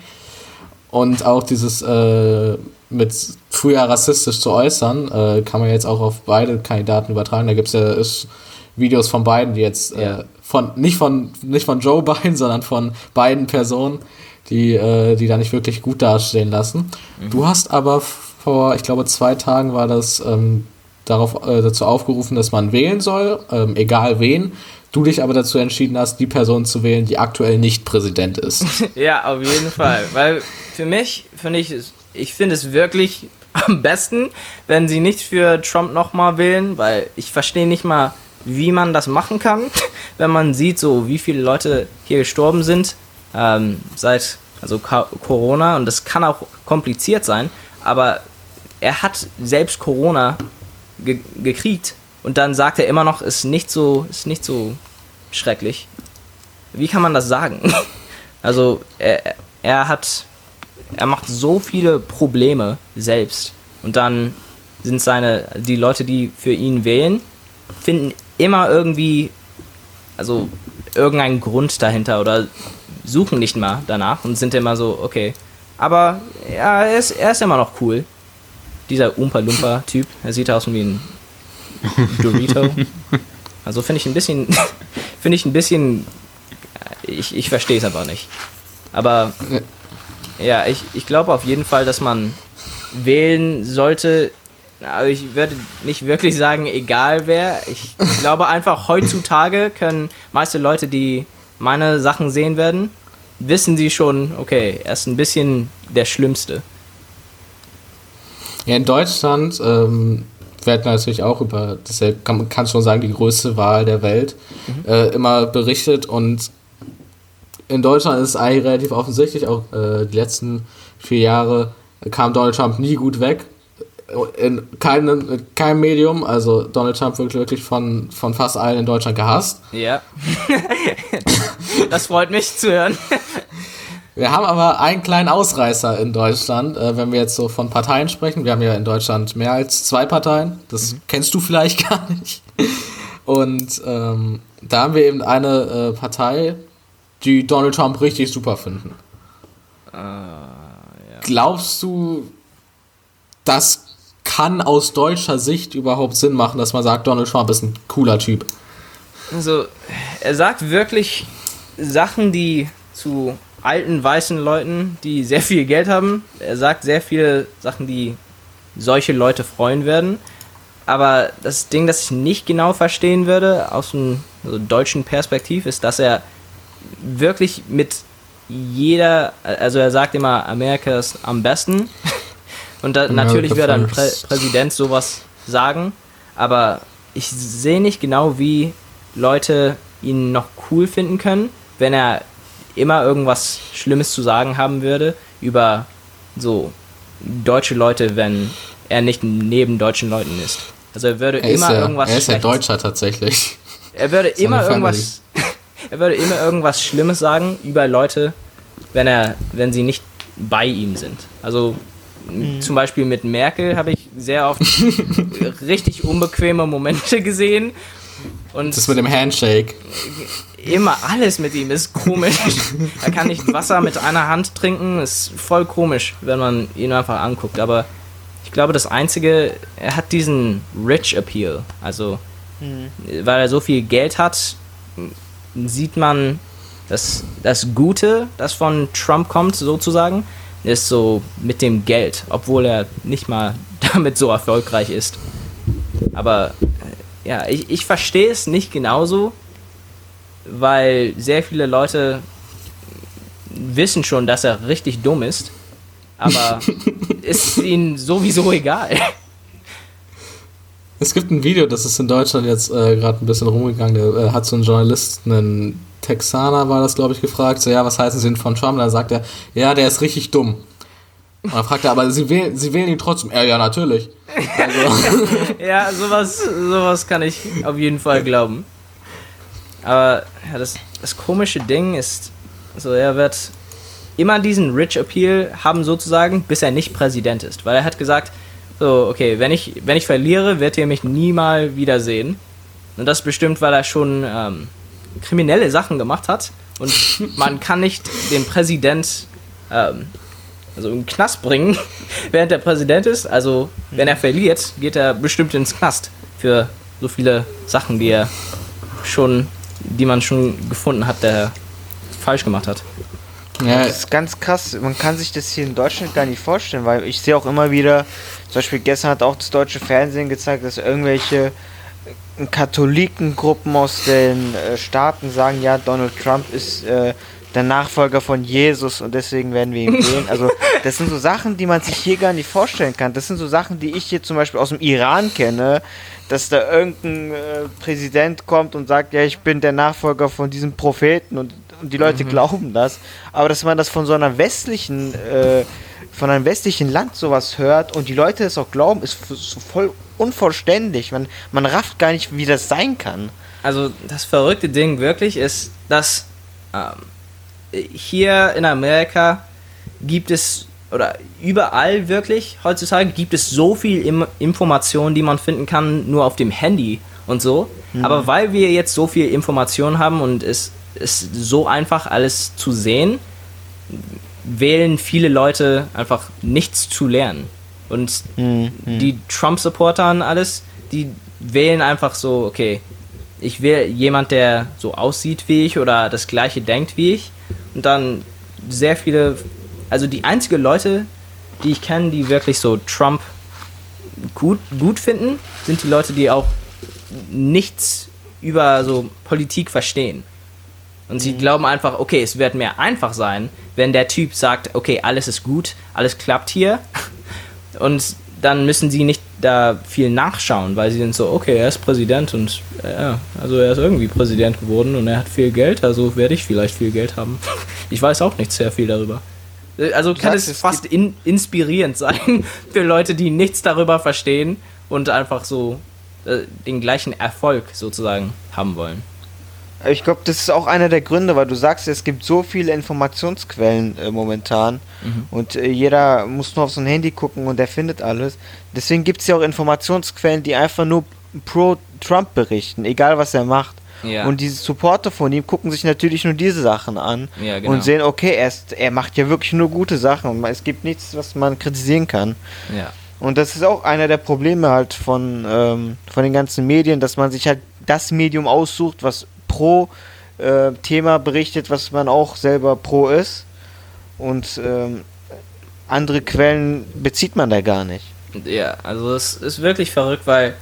Und auch dieses äh, mit früher rassistisch zu äußern, äh, kann man jetzt auch auf beide Kandidaten übertragen. Da gibt es ja ist Videos von beiden, die jetzt Ja. äh, von nicht von nicht von Joe Biden, sondern von beiden Personen, die äh, die da nicht wirklich gut dastehen lassen. Du hast aber vor, ich glaube, zwei Tagen war das ähm, darauf äh, dazu aufgerufen, dass man wählen soll, ähm, egal wen. Du dich aber dazu entschieden hast, die Person zu wählen, die aktuell nicht Präsident ist. Ja, auf jeden Fall. Weil für mich finde ich, ich finde es wirklich am besten, wenn sie nicht für Trump nochmal wählen, weil ich verstehe nicht mal, wie man das machen kann, wenn man sieht, so wie viele Leute hier gestorben sind ähm, seit also Corona und das kann auch kompliziert sein, aber er hat selbst Corona ge gekriegt und dann sagt er immer noch, ist nicht so, ist nicht so schrecklich. Wie kann man das sagen? Also er, er hat, er macht so viele Probleme selbst und dann sind seine, die Leute, die für ihn wählen, finden immer irgendwie, also irgendeinen Grund dahinter oder suchen nicht mal danach und sind immer so, okay. Aber ja, er ist, er ist immer noch cool. Dieser Umpa-Lumpa-Typ, er sieht aus wie ein Dorito. Also finde ich ein bisschen, finde ich ein bisschen, ich, ich verstehe es aber nicht. Aber ja, ich, ich glaube auf jeden Fall, dass man wählen sollte. Aber ich würde nicht wirklich sagen, egal wer. Ich glaube einfach, heutzutage können meiste Leute, die meine Sachen sehen werden, wissen sie schon, okay, er ist ein bisschen der Schlimmste. Ja, in Deutschland ähm, wird natürlich auch über, das kann man kann schon sagen, die größte Wahl der Welt äh, immer berichtet und in Deutschland ist es eigentlich relativ offensichtlich, auch äh, die letzten vier Jahre kam Donald Trump nie gut weg. In keinem, in keinem Medium, also Donald Trump wird wirklich von, von fast allen in Deutschland gehasst. Ja. das freut mich zu hören. Wir haben aber einen kleinen Ausreißer in Deutschland, äh, wenn wir jetzt so von Parteien sprechen. Wir haben ja in Deutschland mehr als zwei Parteien. Das kennst du vielleicht gar nicht. Und ähm, da haben wir eben eine äh, Partei, die Donald Trump richtig super finden. Glaubst du, das kann aus deutscher Sicht überhaupt Sinn machen, dass man sagt, Donald Trump ist ein cooler Typ? Also, er sagt wirklich Sachen, die zu alten weißen Leuten, die sehr viel Geld haben, er sagt sehr viele Sachen, die solche Leute freuen werden. Aber das Ding, das ich nicht genau verstehen würde, aus dem also deutschen Perspektiv, ist, dass er wirklich mit jeder, also er sagt immer, Amerika ist am besten. Und da, natürlich wird ein Prä. Präsident sowas sagen, aber ich sehe nicht genau, wie Leute ihn noch cool finden können, wenn er immer irgendwas Schlimmes zu sagen haben würde über so deutsche Leute, wenn er nicht neben deutschen Leuten ist. Also er würde Er ist, immer ja, irgendwas er ist ja Deutscher tatsächlich. er würde Seine immer Family. irgendwas. er würde immer irgendwas Schlimmes sagen über Leute, wenn er, wenn sie nicht bei ihm sind. Also m- zum Beispiel mit Merkel habe ich sehr oft richtig unbequeme Momente gesehen. Und Das mit dem Handshake. Immer alles mit ihm ist komisch. er kann nicht Wasser mit einer Hand trinken, ist voll komisch, wenn man ihn einfach anguckt. Aber ich glaube, das Einzige, er hat diesen Rich Appeal. Also, weil er so viel Geld hat, sieht man das, das Gute, das von Trump kommt, sozusagen, ist so mit dem Geld, obwohl er nicht mal damit so erfolgreich ist. Aber äh, ja, ich, ich verstehe es nicht genauso, weil sehr viele Leute wissen schon, dass er richtig dumm ist, aber ist ihnen sowieso egal. Es gibt ein Video, das ist in Deutschland jetzt äh, gerade ein bisschen rumgegangen. Da äh, hat so ein Journalist, einen Texaner war das, glaube ich, gefragt. So, ja, was halten Sie denn von Trump? Da sagt er, ja, der ist richtig dumm. Und dann fragt er, aber Sie wählen, Sie wählen ihn trotzdem. Ja, ja, natürlich. Also, Ja, sowas, sowas kann ich auf jeden Fall glauben. Aber ja, das, das komische Ding ist, so er wird immer diesen Rich Appeal haben sozusagen, bis er nicht Präsident ist. Weil er hat gesagt, so, okay, wenn ich, wenn ich verliere, wird ihr mich nie mal wiedersehen. Und das bestimmt, weil er schon ähm, kriminelle Sachen gemacht hat. Und man kann nicht den Präsident ähm, also im Knast bringen, während er Präsident ist. Also, wenn er verliert, geht er bestimmt ins Knast für so viele Sachen, die er schon, die man schon gefunden hat, der er falsch gemacht hat. ja, Das ist ganz krass. Man kann sich das hier in Deutschland gar nicht vorstellen, weil ich sehe auch immer wieder, zum Beispiel gestern hat auch das deutsche Fernsehen gezeigt, dass irgendwelche äh, Katholikengruppen aus den äh, Staaten sagen, ja, Donald Trump ist äh, der Nachfolger von Jesus und deswegen werden wir ihn wählen. Also das sind so Sachen, die man sich hier gar nicht vorstellen kann. Das sind so Sachen, die ich hier zum Beispiel aus dem Iran kenne, dass da irgendein äh, Präsident kommt und sagt, ja, ich bin der Nachfolger von diesem Propheten und, und die Leute glauben das. Aber dass man das von so einer westlichen, äh, von einem westlichen Land sowas hört und die Leute das auch glauben, ist voll unvollständig. Man, man rafft gar nicht, wie das sein kann. Also das verrückte Ding wirklich ist, dass ähm, hier in Amerika gibt es oder überall wirklich heutzutage gibt es so viel Im Information, die man finden kann, nur auf dem Handy und so. Aber weil wir jetzt so viel Information haben und es ist so einfach alles zu sehen, wählen viele Leute einfach nichts zu lernen. Und die Trump-Supporter und alles, die wählen einfach so, okay, ich will jemand, der so aussieht wie ich oder das gleiche denkt wie ich. Und dann sehr viele, also die einzigen Leute, die ich kenne, die wirklich so Trump gut, gut finden, sind die Leute, die auch nichts über so Politik verstehen. Und sie glauben einfach, okay, es wird mehr einfach sein, wenn der Typ sagt, okay, alles ist gut, alles klappt hier. Und dann müssen sie nicht da viel nachschauen, weil sie sind so, okay, er ist Präsident und ja, also er ist irgendwie Präsident geworden und er hat viel Geld, also werde ich vielleicht viel Geld haben. Ich weiß auch nicht sehr viel darüber. Also kann sagst, es es fast in, inspirierend sein für Leute, die nichts darüber verstehen und einfach so äh, den gleichen Erfolg sozusagen haben wollen. Ich glaube, das ist auch einer der Gründe, weil du sagst, es gibt so viele Informationsquellen äh, momentan und äh, jeder muss nur auf so ein Handy gucken und der findet alles. Deswegen gibt es ja auch Informationsquellen, die einfach nur pro Trump berichten, egal was er macht. Ja. Und diese Supporter von ihm gucken sich natürlich nur diese Sachen an Ja, genau. und sehen, okay, er, ist, er macht ja wirklich nur gute Sachen und es gibt nichts, was man kritisieren kann. Ja. Und das ist auch einer der Probleme halt von, ähm, von den ganzen Medien, dass man sich halt das Medium aussucht, was pro äh, Thema berichtet, was man auch selber pro ist. Und ähm, andere Quellen bezieht man da gar nicht. Ja, also es ist wirklich verrückt, weil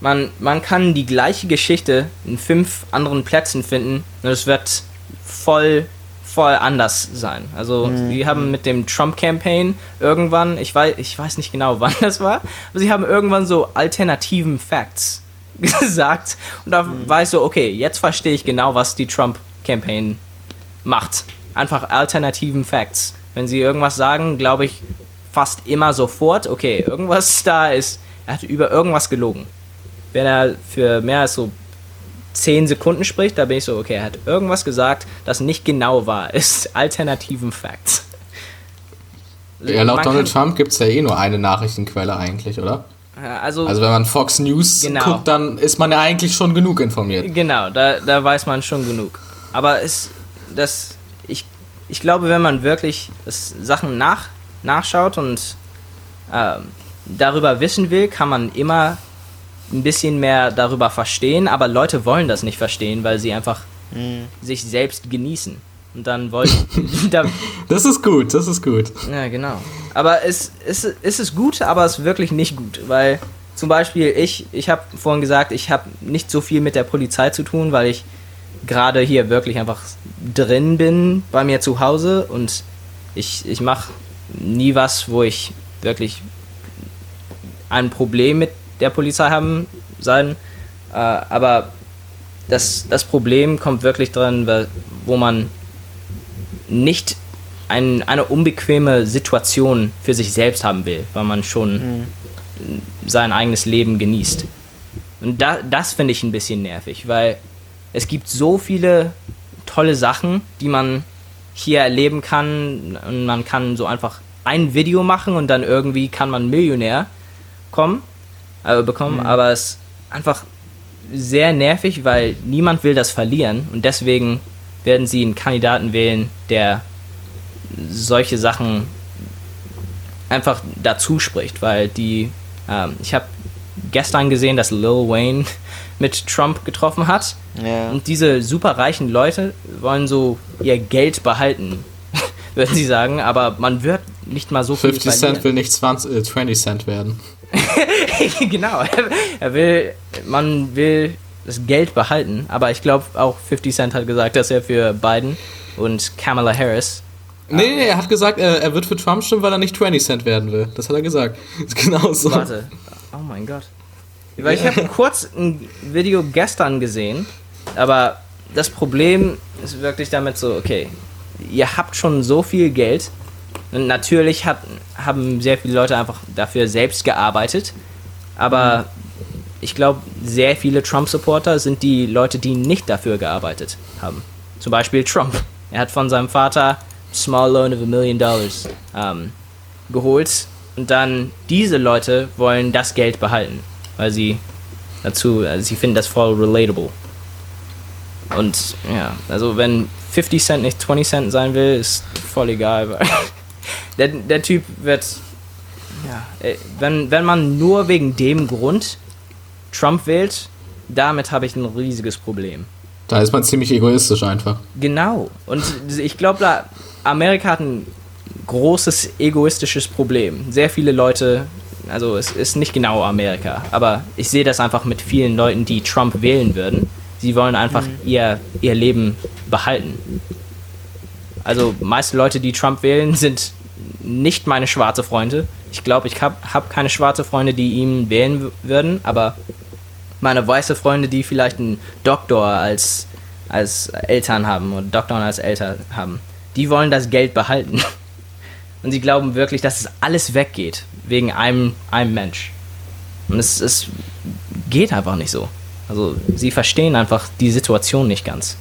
man, man kann die gleiche Geschichte in fünf anderen Plätzen finden und es wird voll, voll anders sein. Also, sie haben mit dem Trump-Campaign irgendwann, ich weiß, ich weiß nicht genau, wann das war, aber sie haben irgendwann so alternativen Facts gesagt. Und da war ich so, okay, jetzt verstehe ich genau, was die Trump-Campaign macht. Einfach alternativen Facts. Wenn sie irgendwas sagen, glaube ich fast immer sofort, okay, irgendwas da ist, er hat über irgendwas gelogen. Wenn er für mehr als so 10 Sekunden spricht, da bin ich so, okay, er hat irgendwas gesagt, das nicht genau war. Ist alternativen Facts. Ja, laut Donald Trump gibt es ja eh nur eine Nachrichtenquelle eigentlich, oder? Ja, Also, Also wenn man Fox News Genau. guckt, dann ist man ja eigentlich schon genug informiert. Genau, da, da weiß man schon genug. Aber es, das, ich, ich glaube, wenn man wirklich das Sachen nach, nachschaut und ähm, darüber wissen will, kann man immer ein bisschen mehr darüber verstehen. Aber Leute wollen das nicht verstehen, weil sie einfach sich selbst genießen. Und dann wollen, da, Das ist gut, das ist gut. ja, genau. Aber es, es, es ist gut, aber es ist wirklich nicht gut, weil zum Beispiel ich, ich habe vorhin gesagt, ich habe nicht so viel mit der Polizei zu tun, weil ich gerade hier wirklich einfach drin bin bei mir zu Hause und ich, ich mache nie was, wo ich wirklich ein Problem mit der Polizei haben sein. Äh, aber das, das Problem kommt wirklich weil- wo man nicht ein, eine unbequeme Situation für sich selbst haben will, weil man schon sein eigenes Leben genießt. Und da, das finde ich ein bisschen nervig, weil es gibt so viele tolle Sachen, die man hier erleben kann. Und man kann so einfach ein Video machen und dann irgendwie kann man Millionär kommen, äh, bekommen, aber es ist einfach sehr nervig, weil niemand will das verlieren. Und deswegen werden sie einen Kandidaten wählen, der solche Sachen einfach dazu spricht, weil die, ähm, ich habe gestern gesehen, dass Lil Wayne mit Trump getroffen hat Ja. und diese superreichen Leute wollen so ihr Geld behalten, würden sie sagen, aber man wird nicht mal so viel 50 Cent will nicht 20, äh, 20 Cent werden. genau, er will, man will das Geld behalten, aber ich glaube auch 50 Cent hat gesagt, dass er für Biden und Kamala Harris Nee, nee, er hat gesagt, er, er wird für Trump stimmen, weil er nicht 20 Cent werden will. Das hat er gesagt. Ist genau so. Warte. Oh mein Gott. Weil ich habe kurz ein Video gestern gesehen, aber das Problem ist wirklich damit so, okay, ihr habt schon so viel Geld und natürlich hat, haben sehr viele Leute einfach dafür selbst gearbeitet, aber ich glaube, sehr viele Trump-Supporter sind die Leute, die nicht dafür gearbeitet haben. Zum Beispiel Trump. Er hat von seinem Vater Small Loan of a Million Dollars ähm, geholt und dann diese Leute wollen das Geld behalten, weil sie dazu, also sie finden das voll relatable. Und ja, also wenn 50 Cent nicht 20 Cent sein will, ist voll egal. Weil der, der Typ wird, ja, äh, wenn, wenn man nur wegen dem Grund Trump wählt, damit habe ich ein riesiges Problem. Da ist man ziemlich egoistisch einfach. Genau. Und ich glaube, da Amerika hat ein großes egoistisches Problem. Sehr viele Leute, also es ist nicht genau Amerika, aber ich sehe das einfach mit vielen Leuten, die Trump wählen würden. Sie wollen einfach ihr, ihr Leben behalten. Also meiste Leute, die Trump wählen, sind nicht meine schwarze Freunde. Ich glaube, ich habe hab keine schwarze Freunde, die ihn wählen würden, aber meine weiße Freunde, die vielleicht einen Doktor als, als Eltern haben oder Doktor als Eltern haben, die wollen das Geld behalten. Und sie glauben wirklich, dass es alles weggeht wegen einem, einem Mensch. Und es, es geht einfach nicht so. Also sie verstehen einfach die Situation nicht ganz.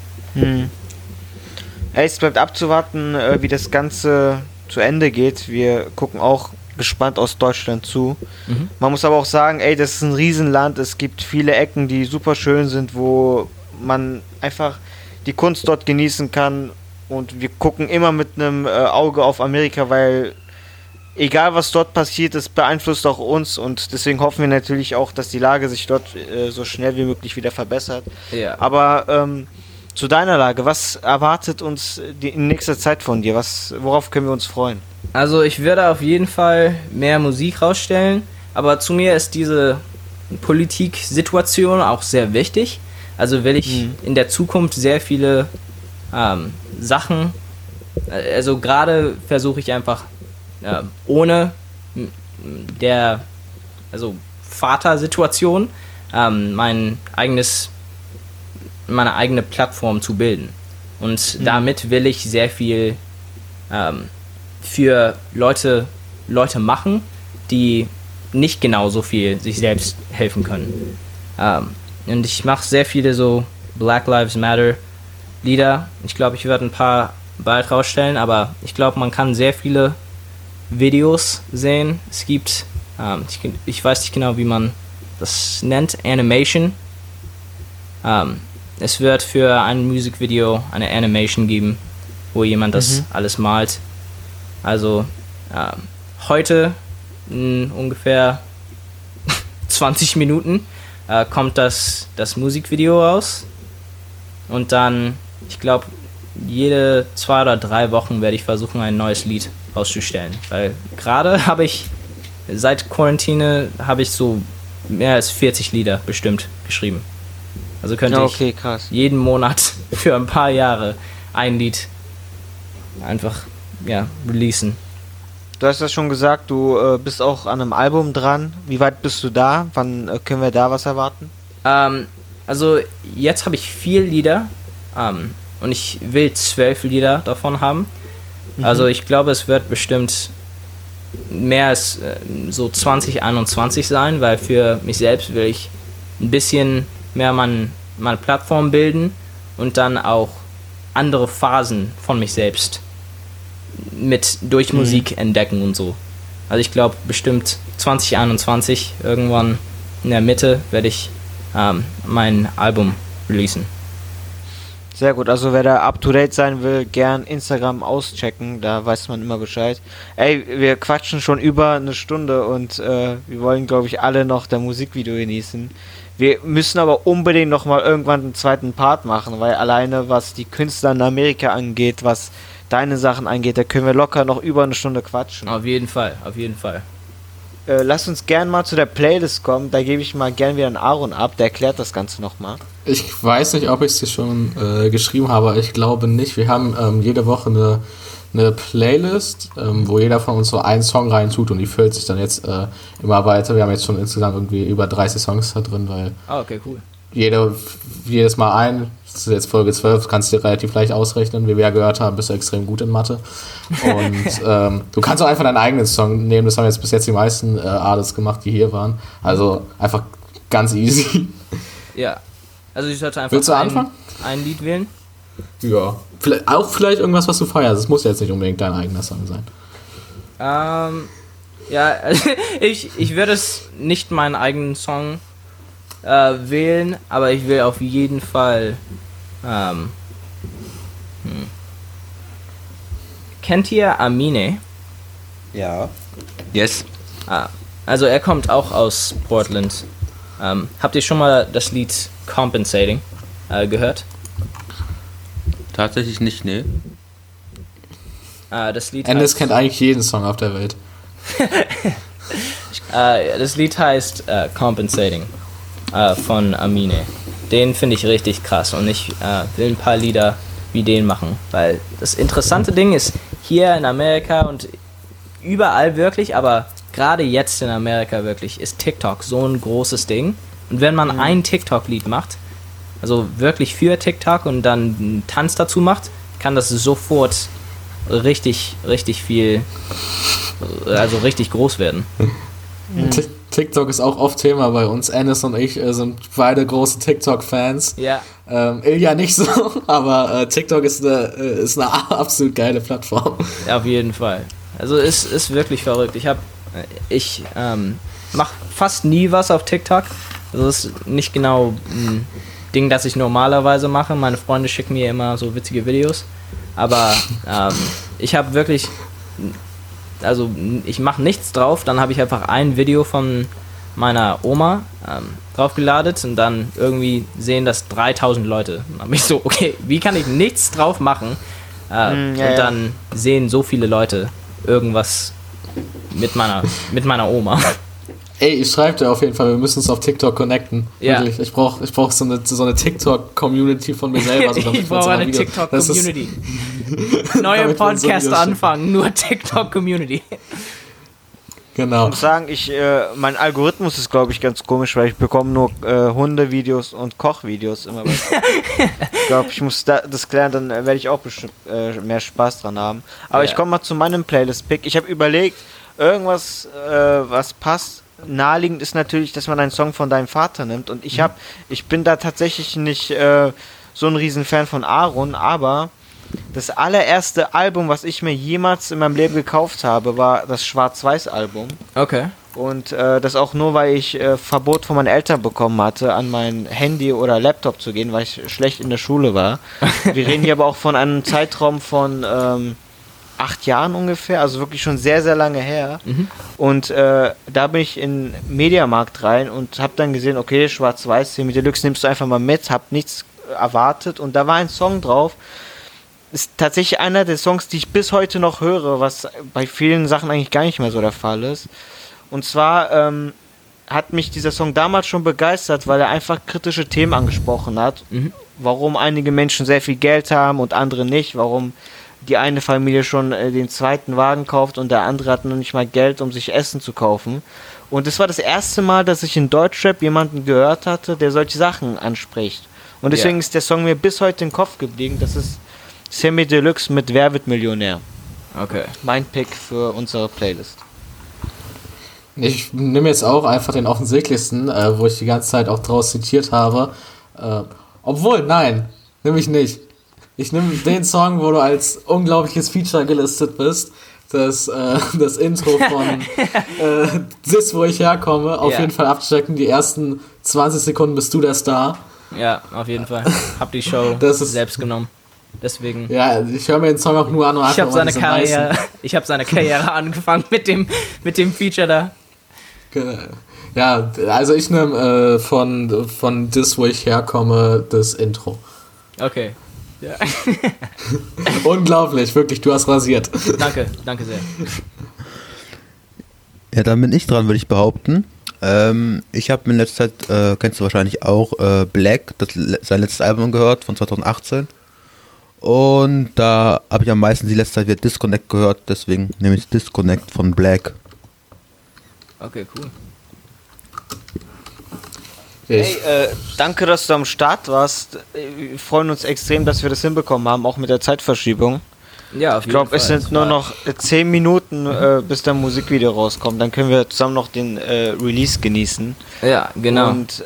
Ey, es bleibt abzuwarten, äh, wie das Ganze zu Ende geht. Wir gucken auch gespannt aus Deutschland zu. Mhm. Man muss aber auch sagen, ey, das ist ein Riesenland. Es gibt viele Ecken, die super schön sind, wo man einfach die Kunst dort genießen kann. Und wir gucken immer mit einem äh, Auge auf Amerika, weil egal was dort passiert, es beeinflusst auch uns. Und deswegen hoffen wir natürlich auch, dass die Lage sich dort äh, so schnell wie möglich wieder verbessert. Ja. Aber ähm, zu deiner Lage, was erwartet uns die, in nächster Zeit von dir? Was, worauf können wir uns freuen? Also ich würde auf jeden Fall mehr Musik rausstellen, aber zu mir ist diese Politiksituation auch sehr wichtig. Also will ich Mhm. in der Zukunft sehr viele ähm, Sachen, also gerade versuche ich einfach äh, ohne der, also Vatersituation, ähm, mein eigenes, meine eigene Plattform zu bilden. Und damit will ich sehr viel ähm, für Leute, Leute machen, die nicht genauso viel sich selbst helfen können. Ähm, und ich mache sehr viele so Black Lives Matter Lieder. Ich glaube, ich werde ein paar bald rausstellen, aber ich glaube, man kann sehr viele Videos sehen. Es gibt, ähm, ich, ich weiß nicht genau, wie man das nennt, Animation. Ähm, es wird für ein Musikvideo eine Animation geben, wo jemand das alles malt. Also ähm, heute in ungefähr 20 Minuten äh, kommt das, das Musikvideo raus. Und dann, ich glaube, jede zwei oder drei Wochen werde ich versuchen, ein neues Lied rauszustellen. Weil gerade habe ich, seit Quarantäne, habe ich so mehr als 40 Lieder bestimmt geschrieben. Also könnte Ja, ich okay, krass. jeden Monat für ein paar Jahre ein Lied einfach ja, releasen. Du hast ja schon gesagt, du äh, bist auch an einem Album dran. Wie weit bist du da? Wann äh, können wir da was erwarten? Ähm, also jetzt habe ich vier Lieder ähm, und ich will zwölf Lieder davon haben. Also ich glaube, es wird bestimmt mehr als äh, so 2021 sein, weil für mich selbst will ich ein bisschen mehr mein, meine Plattform bilden und dann auch andere Phasen von mich selbst mit durch Musik entdecken und so. Also ich glaube bestimmt 2021 irgendwann in der Mitte werde ich ähm, mein Album releasen. Sehr gut, also wer da up to date sein will, gern Instagram auschecken, da weiß man immer Bescheid. Ey, wir quatschen schon über eine Stunde und äh, wir wollen, glaube ich, alle noch der Musikvideo genießen. Wir müssen aber unbedingt noch mal irgendwann einen zweiten Part machen, weil alleine was die Künstler in Amerika angeht, was deine Sachen angeht, da können wir locker noch über eine Stunde quatschen. Auf jeden Fall, auf jeden Fall. Äh, lass uns gern mal zu der Playlist kommen, da gebe ich mal gern wieder einen Aaron ab, der erklärt das Ganze noch mal. Ich weiß nicht, ob ich es dir schon äh, geschrieben habe, ich glaube nicht. Wir haben ähm, jede Woche eine, eine Playlist, ähm, wo jeder von uns so einen Song rein tut und die füllt sich dann jetzt äh, immer weiter. Wir haben jetzt schon insgesamt irgendwie über 30 Songs da drin, weil Ah, okay, cool. jede, jedes Mal ein, das ist jetzt Folge 12, kannst du dir relativ leicht ausrechnen. Wie wir ja gehört haben, bist du extrem gut in Mathe. Und ähm, du kannst auch einfach deinen eigenen Song nehmen. Das haben jetzt bis jetzt die meisten äh, Artists gemacht, die hier waren. Also einfach ganz easy. Ja. Also ich sollte einfach Willst du ein, anfangen? ein Lied wählen. Ja. Vielleicht, auch vielleicht irgendwas, was du feierst. Es muss jetzt nicht unbedingt dein eigener Song sein. Ähm, ja, also ich, ich werde es nicht meinen eigenen Song äh, wählen, aber ich will auf jeden Fall. Ähm, hm. Kennt ihr Amine? Ja. Yes. Ah, also er kommt auch aus Portland. Ähm, habt ihr schon mal das Lied Compensating äh, gehört? Tatsächlich nicht, nee. Äh, das Lied Endes heißt, kennt eigentlich jeden Song auf der Welt. äh, das Lied heißt äh, Compensating äh, von Amine. Den finde ich richtig krass und ich äh, will ein paar Lieder wie den machen, weil das interessante Ding ist, hier in Amerika und überall wirklich, aber gerade jetzt in Amerika wirklich, ist TikTok so ein großes Ding. Und wenn man ein TikTok-Lied macht, also wirklich für TikTok und dann einen Tanz dazu macht, kann das sofort richtig, richtig viel, also richtig groß werden. Tik- TikTok ist auch oft Thema bei uns. Ennis und ich äh, sind beide große TikTok-Fans. Ja, Ähm, Ilja nicht so, aber äh, TikTok ist eine, äh, ist eine absolut geile Plattform. auf jeden Fall. Also es ist wirklich verrückt. Ich habe, ich ähm, mache fast nie was auf TikTok. Also es ist nicht genau ein Ding, das ich normalerweise mache. Meine Freunde schicken mir immer so witzige Videos. Aber ähm, ich habe wirklich, also ich mache nichts drauf. Dann habe ich einfach ein Video von meiner Oma ähm, draufgeladen und dann irgendwie sehen das 3000 Leute. Und dann bin ich so, okay, wie kann ich nichts drauf machen? Äh, Mm, ja, und ja. dann sehen so viele Leute irgendwas mit meiner, mit meiner Oma. Ey, ich schreibe dir auf jeden Fall, wir müssen uns auf TikTok connecten. Ja. Wirklich. Ich brauche ich brauch so eine, so eine TikTok-Community von mir selber. So, ich brauche eine wieder- Das ist- TikTok-Community. Neue Podcast anfangen, nur TikTok-Community. Genau. Ich muss sagen, ich, äh, mein Algorithmus ist, glaube ich, ganz komisch, weil ich bekomme nur äh, Hundevideos und Kochvideos immer. bei- ich glaube, ich muss da, das klären, dann äh, werde ich auch bestimmt äh, mehr Spaß dran haben. Aber Ja. ich komme mal zu meinem Playlist-Pick. Ich habe überlegt, irgendwas, äh, was passt. Naheliegend ist natürlich, dass man einen Song von deinem Vater nimmt. Und ich habe, ich bin da tatsächlich nicht äh, so ein Riesenfan von Aaron, aber das allererste Album, was ich mir jemals in meinem Leben gekauft habe, war das Schwarz-Weiß-Album. Okay. Und äh, das auch nur, weil ich äh, Verbot von meinen Eltern bekommen hatte, an mein Handy oder Laptop zu gehen, weil ich schlecht in der Schule war. Wir reden hier aber auch von einem Zeitraum von ähm, acht Jahren ungefähr, also wirklich schon sehr, sehr lange her. Und äh, da bin ich in Mediamarkt rein und habe dann gesehen, okay, Schwarz-Weiß, Semi Deluxe nimmst du einfach mal mit, hab nichts erwartet und da war ein Song drauf, ist tatsächlich einer der Songs, die ich bis heute noch höre, was bei vielen Sachen eigentlich gar nicht mehr so der Fall ist. Und zwar ähm, hat mich dieser Song damals schon begeistert, weil er einfach kritische Themen angesprochen hat. Warum einige Menschen sehr viel Geld haben und andere nicht. Warum die eine Familie schon äh, den zweiten Wagen kauft und der andere hat noch nicht mal Geld, um sich Essen zu kaufen. Und es war das erste Mal, dass ich in Deutschrap jemanden gehört hatte, der solche Sachen anspricht. Und deswegen Ja. ist der Song mir bis heute im Kopf geblieben. Das ist Semi Deluxe mit Wer wird Millionär. Okay. Mein Pick für unsere Playlist. Ich nehme jetzt auch einfach den offensichtlichsten, äh, wo ich die ganze Zeit auch draus zitiert habe. Äh, obwohl, nein, nehme ich nicht. Ich nehme den Song, wo du als unglaubliches Feature gelistet bist. Das, äh, das Intro von äh, das, wo ich herkomme, auf Ja. jeden Fall abchecken. Die ersten 20 Sekunden bist du der Star. Ja, auf jeden Fall. Hab die Show selbst genommen. Deswegen. Ja, ich höre mir den Song auch nur an und Ich habe seine Karriere, ich habe seine Karriere angefangen mit dem, mit dem Feature da. Ja, also ich nehme äh, von, von das, wo ich herkomme, das Intro. Okay. Ja. Unglaublich, wirklich, du hast rasiert. danke, danke sehr. Ja, dann bin ich dran, würde ich behaupten. Ähm, ich habe in letzter Zeit, äh, kennst du wahrscheinlich auch, äh, Black, das, sein letztes Album gehört von 2018. Und da habe ich am meisten die letzte Zeit wieder Disconnect gehört, deswegen nehme ich Disconnect von Black. Okay, cool. Hey, äh, danke, dass du am Start warst. Wir freuen uns extrem, dass wir das hinbekommen haben, auch mit der Zeitverschiebung. Ja, auf Ich glaube, es sind nur noch äh, 10 Minuten, äh, bis der Musikvideo rauskommt. Dann können wir zusammen noch den äh, Release genießen. Ja, genau. Und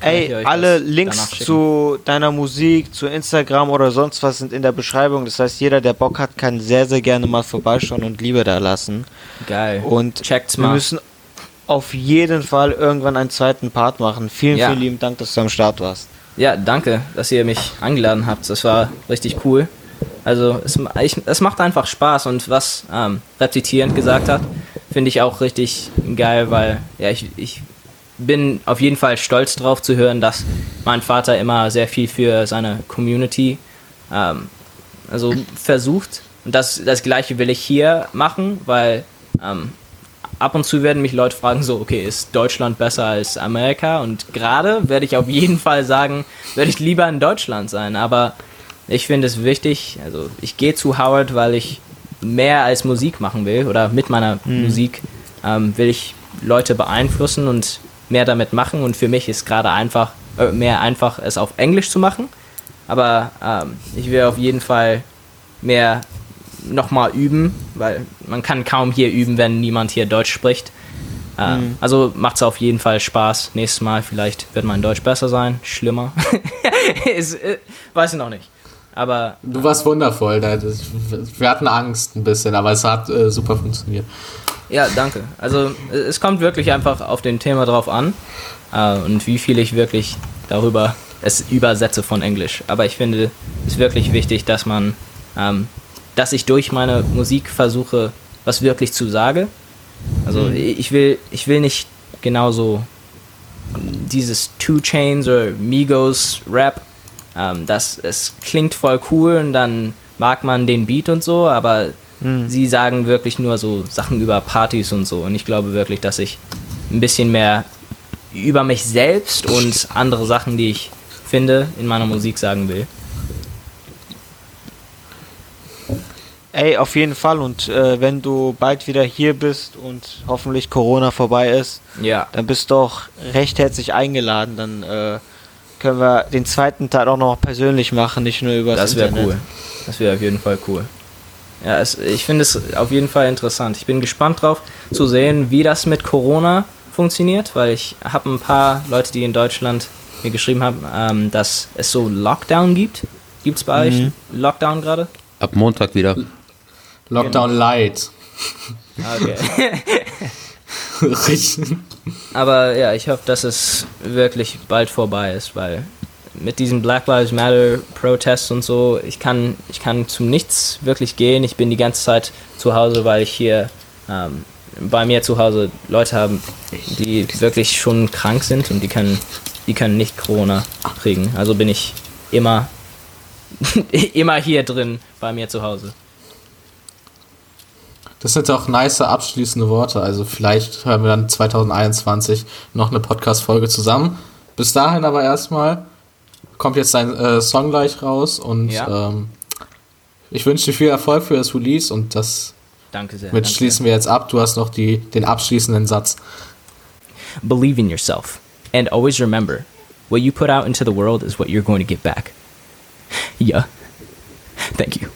ey, euch alle Links zu deiner Musik, zu Instagram oder sonst was sind in der Beschreibung. Das heißt, jeder, der Bock hat, kann sehr, sehr gerne mal vorbeischauen und Liebe da lassen. Geil. Und Checkt's wir mal. müssen auf jeden Fall irgendwann einen zweiten Part machen. Vielen, Ja. vielen lieben Dank, dass du am Start warst. Ja, danke, dass ihr mich eingeladen habt. Das war richtig cool. Also es, ich, es macht einfach Spaß und was ähm, repetierend gesagt hat, finde ich auch richtig geil, weil ja ich, ich bin auf jeden Fall stolz drauf zu hören, dass mein Vater immer sehr viel für seine Community ähm, also versucht. Und das, das gleiche will ich hier machen, weil ähm, ab und zu werden mich Leute fragen, so, okay, ist Deutschland besser als Amerika? Und gerade werde ich auf jeden Fall sagen, werde ich lieber in Deutschland sein. Aber ich finde es wichtig, also ich gehe zu Howard, weil ich mehr als Musik machen will oder mit meiner Musik ähm, will ich Leute beeinflussen und mehr damit machen. Und für mich ist gerade einfach, äh, mehr einfach, es auf Englisch zu machen. Aber ähm, ich will auf jeden Fall mehr nochmal üben, weil man kann kaum hier üben, wenn niemand hier Deutsch spricht. Ähm, Also macht es auf jeden Fall Spaß. Nächstes Mal vielleicht wird mein Deutsch besser sein, schlimmer. Ist, äh, weiß ich noch nicht. Aber du warst wundervoll. Wir hatten Angst ein bisschen, aber es hat äh, super funktioniert. ja, danke. Also äh, es kommt wirklich einfach auf den Thema drauf an äh, und wie viel ich wirklich darüber es übersetze von Englisch. Aber ich finde es wirklich wichtig, dass man, ähm, dass ich durch meine Musik versuche, was wirklich zu sagen. Also ich will, ich will nicht genauso dieses Two Chains oder Migos Rap. Ähm, das es klingt voll cool und dann mag man den Beat und so, aber sie sagen wirklich nur so Sachen über Partys und so. Und ich glaube wirklich, dass ich ein bisschen mehr über mich selbst und andere Sachen, die ich finde, in meiner Musik sagen will. Ey, auf jeden Fall. Und äh, wenn du bald wieder hier bist und hoffentlich Corona vorbei ist, Ja, dann bist du auch recht herzlich eingeladen. Dann äh, können wir den zweiten Teil auch noch persönlich machen, nicht nur über das wäre cool. Das wäre auf jeden Fall cool. Ja, es, ich finde es auf jeden Fall interessant. Ich bin gespannt drauf zu sehen, wie das mit Corona funktioniert, weil ich habe ein paar Leute, die in Deutschland mir geschrieben haben, ähm, dass es so Lockdown gibt. Gibt es bei euch Lockdown gerade? Ab Montag wieder. Lockdown Light. Ah, Okay. Richtig. Aber ja, ich hoffe, dass es wirklich bald vorbei ist, weil mit diesen Black Lives Matter Protests und so, ich kann, ich kann zu nichts wirklich gehen. Ich bin die ganze Zeit zu Hause, weil ich hier ähm, bei mir zu Hause Leute haben, die wirklich schon krank sind und die können, die können nicht Corona kriegen. Also bin ich immer, immer hier drin bei mir zu Hause. Das sind auch nice abschließende Worte. Also vielleicht hören wir dann 2021 noch eine Podcast-Folge zusammen. Bis dahin aber erstmal kommt jetzt dein äh, Song gleich raus und Ja. ähm, ich wünsche dir viel Erfolg für das Release und das Danke sehr. mit danke schließen wir jetzt ab. Du hast noch die, den abschließenden Satz. believe in yourself, and always remember what you put out into the world is what you're going to get back. Yeah. Thank you.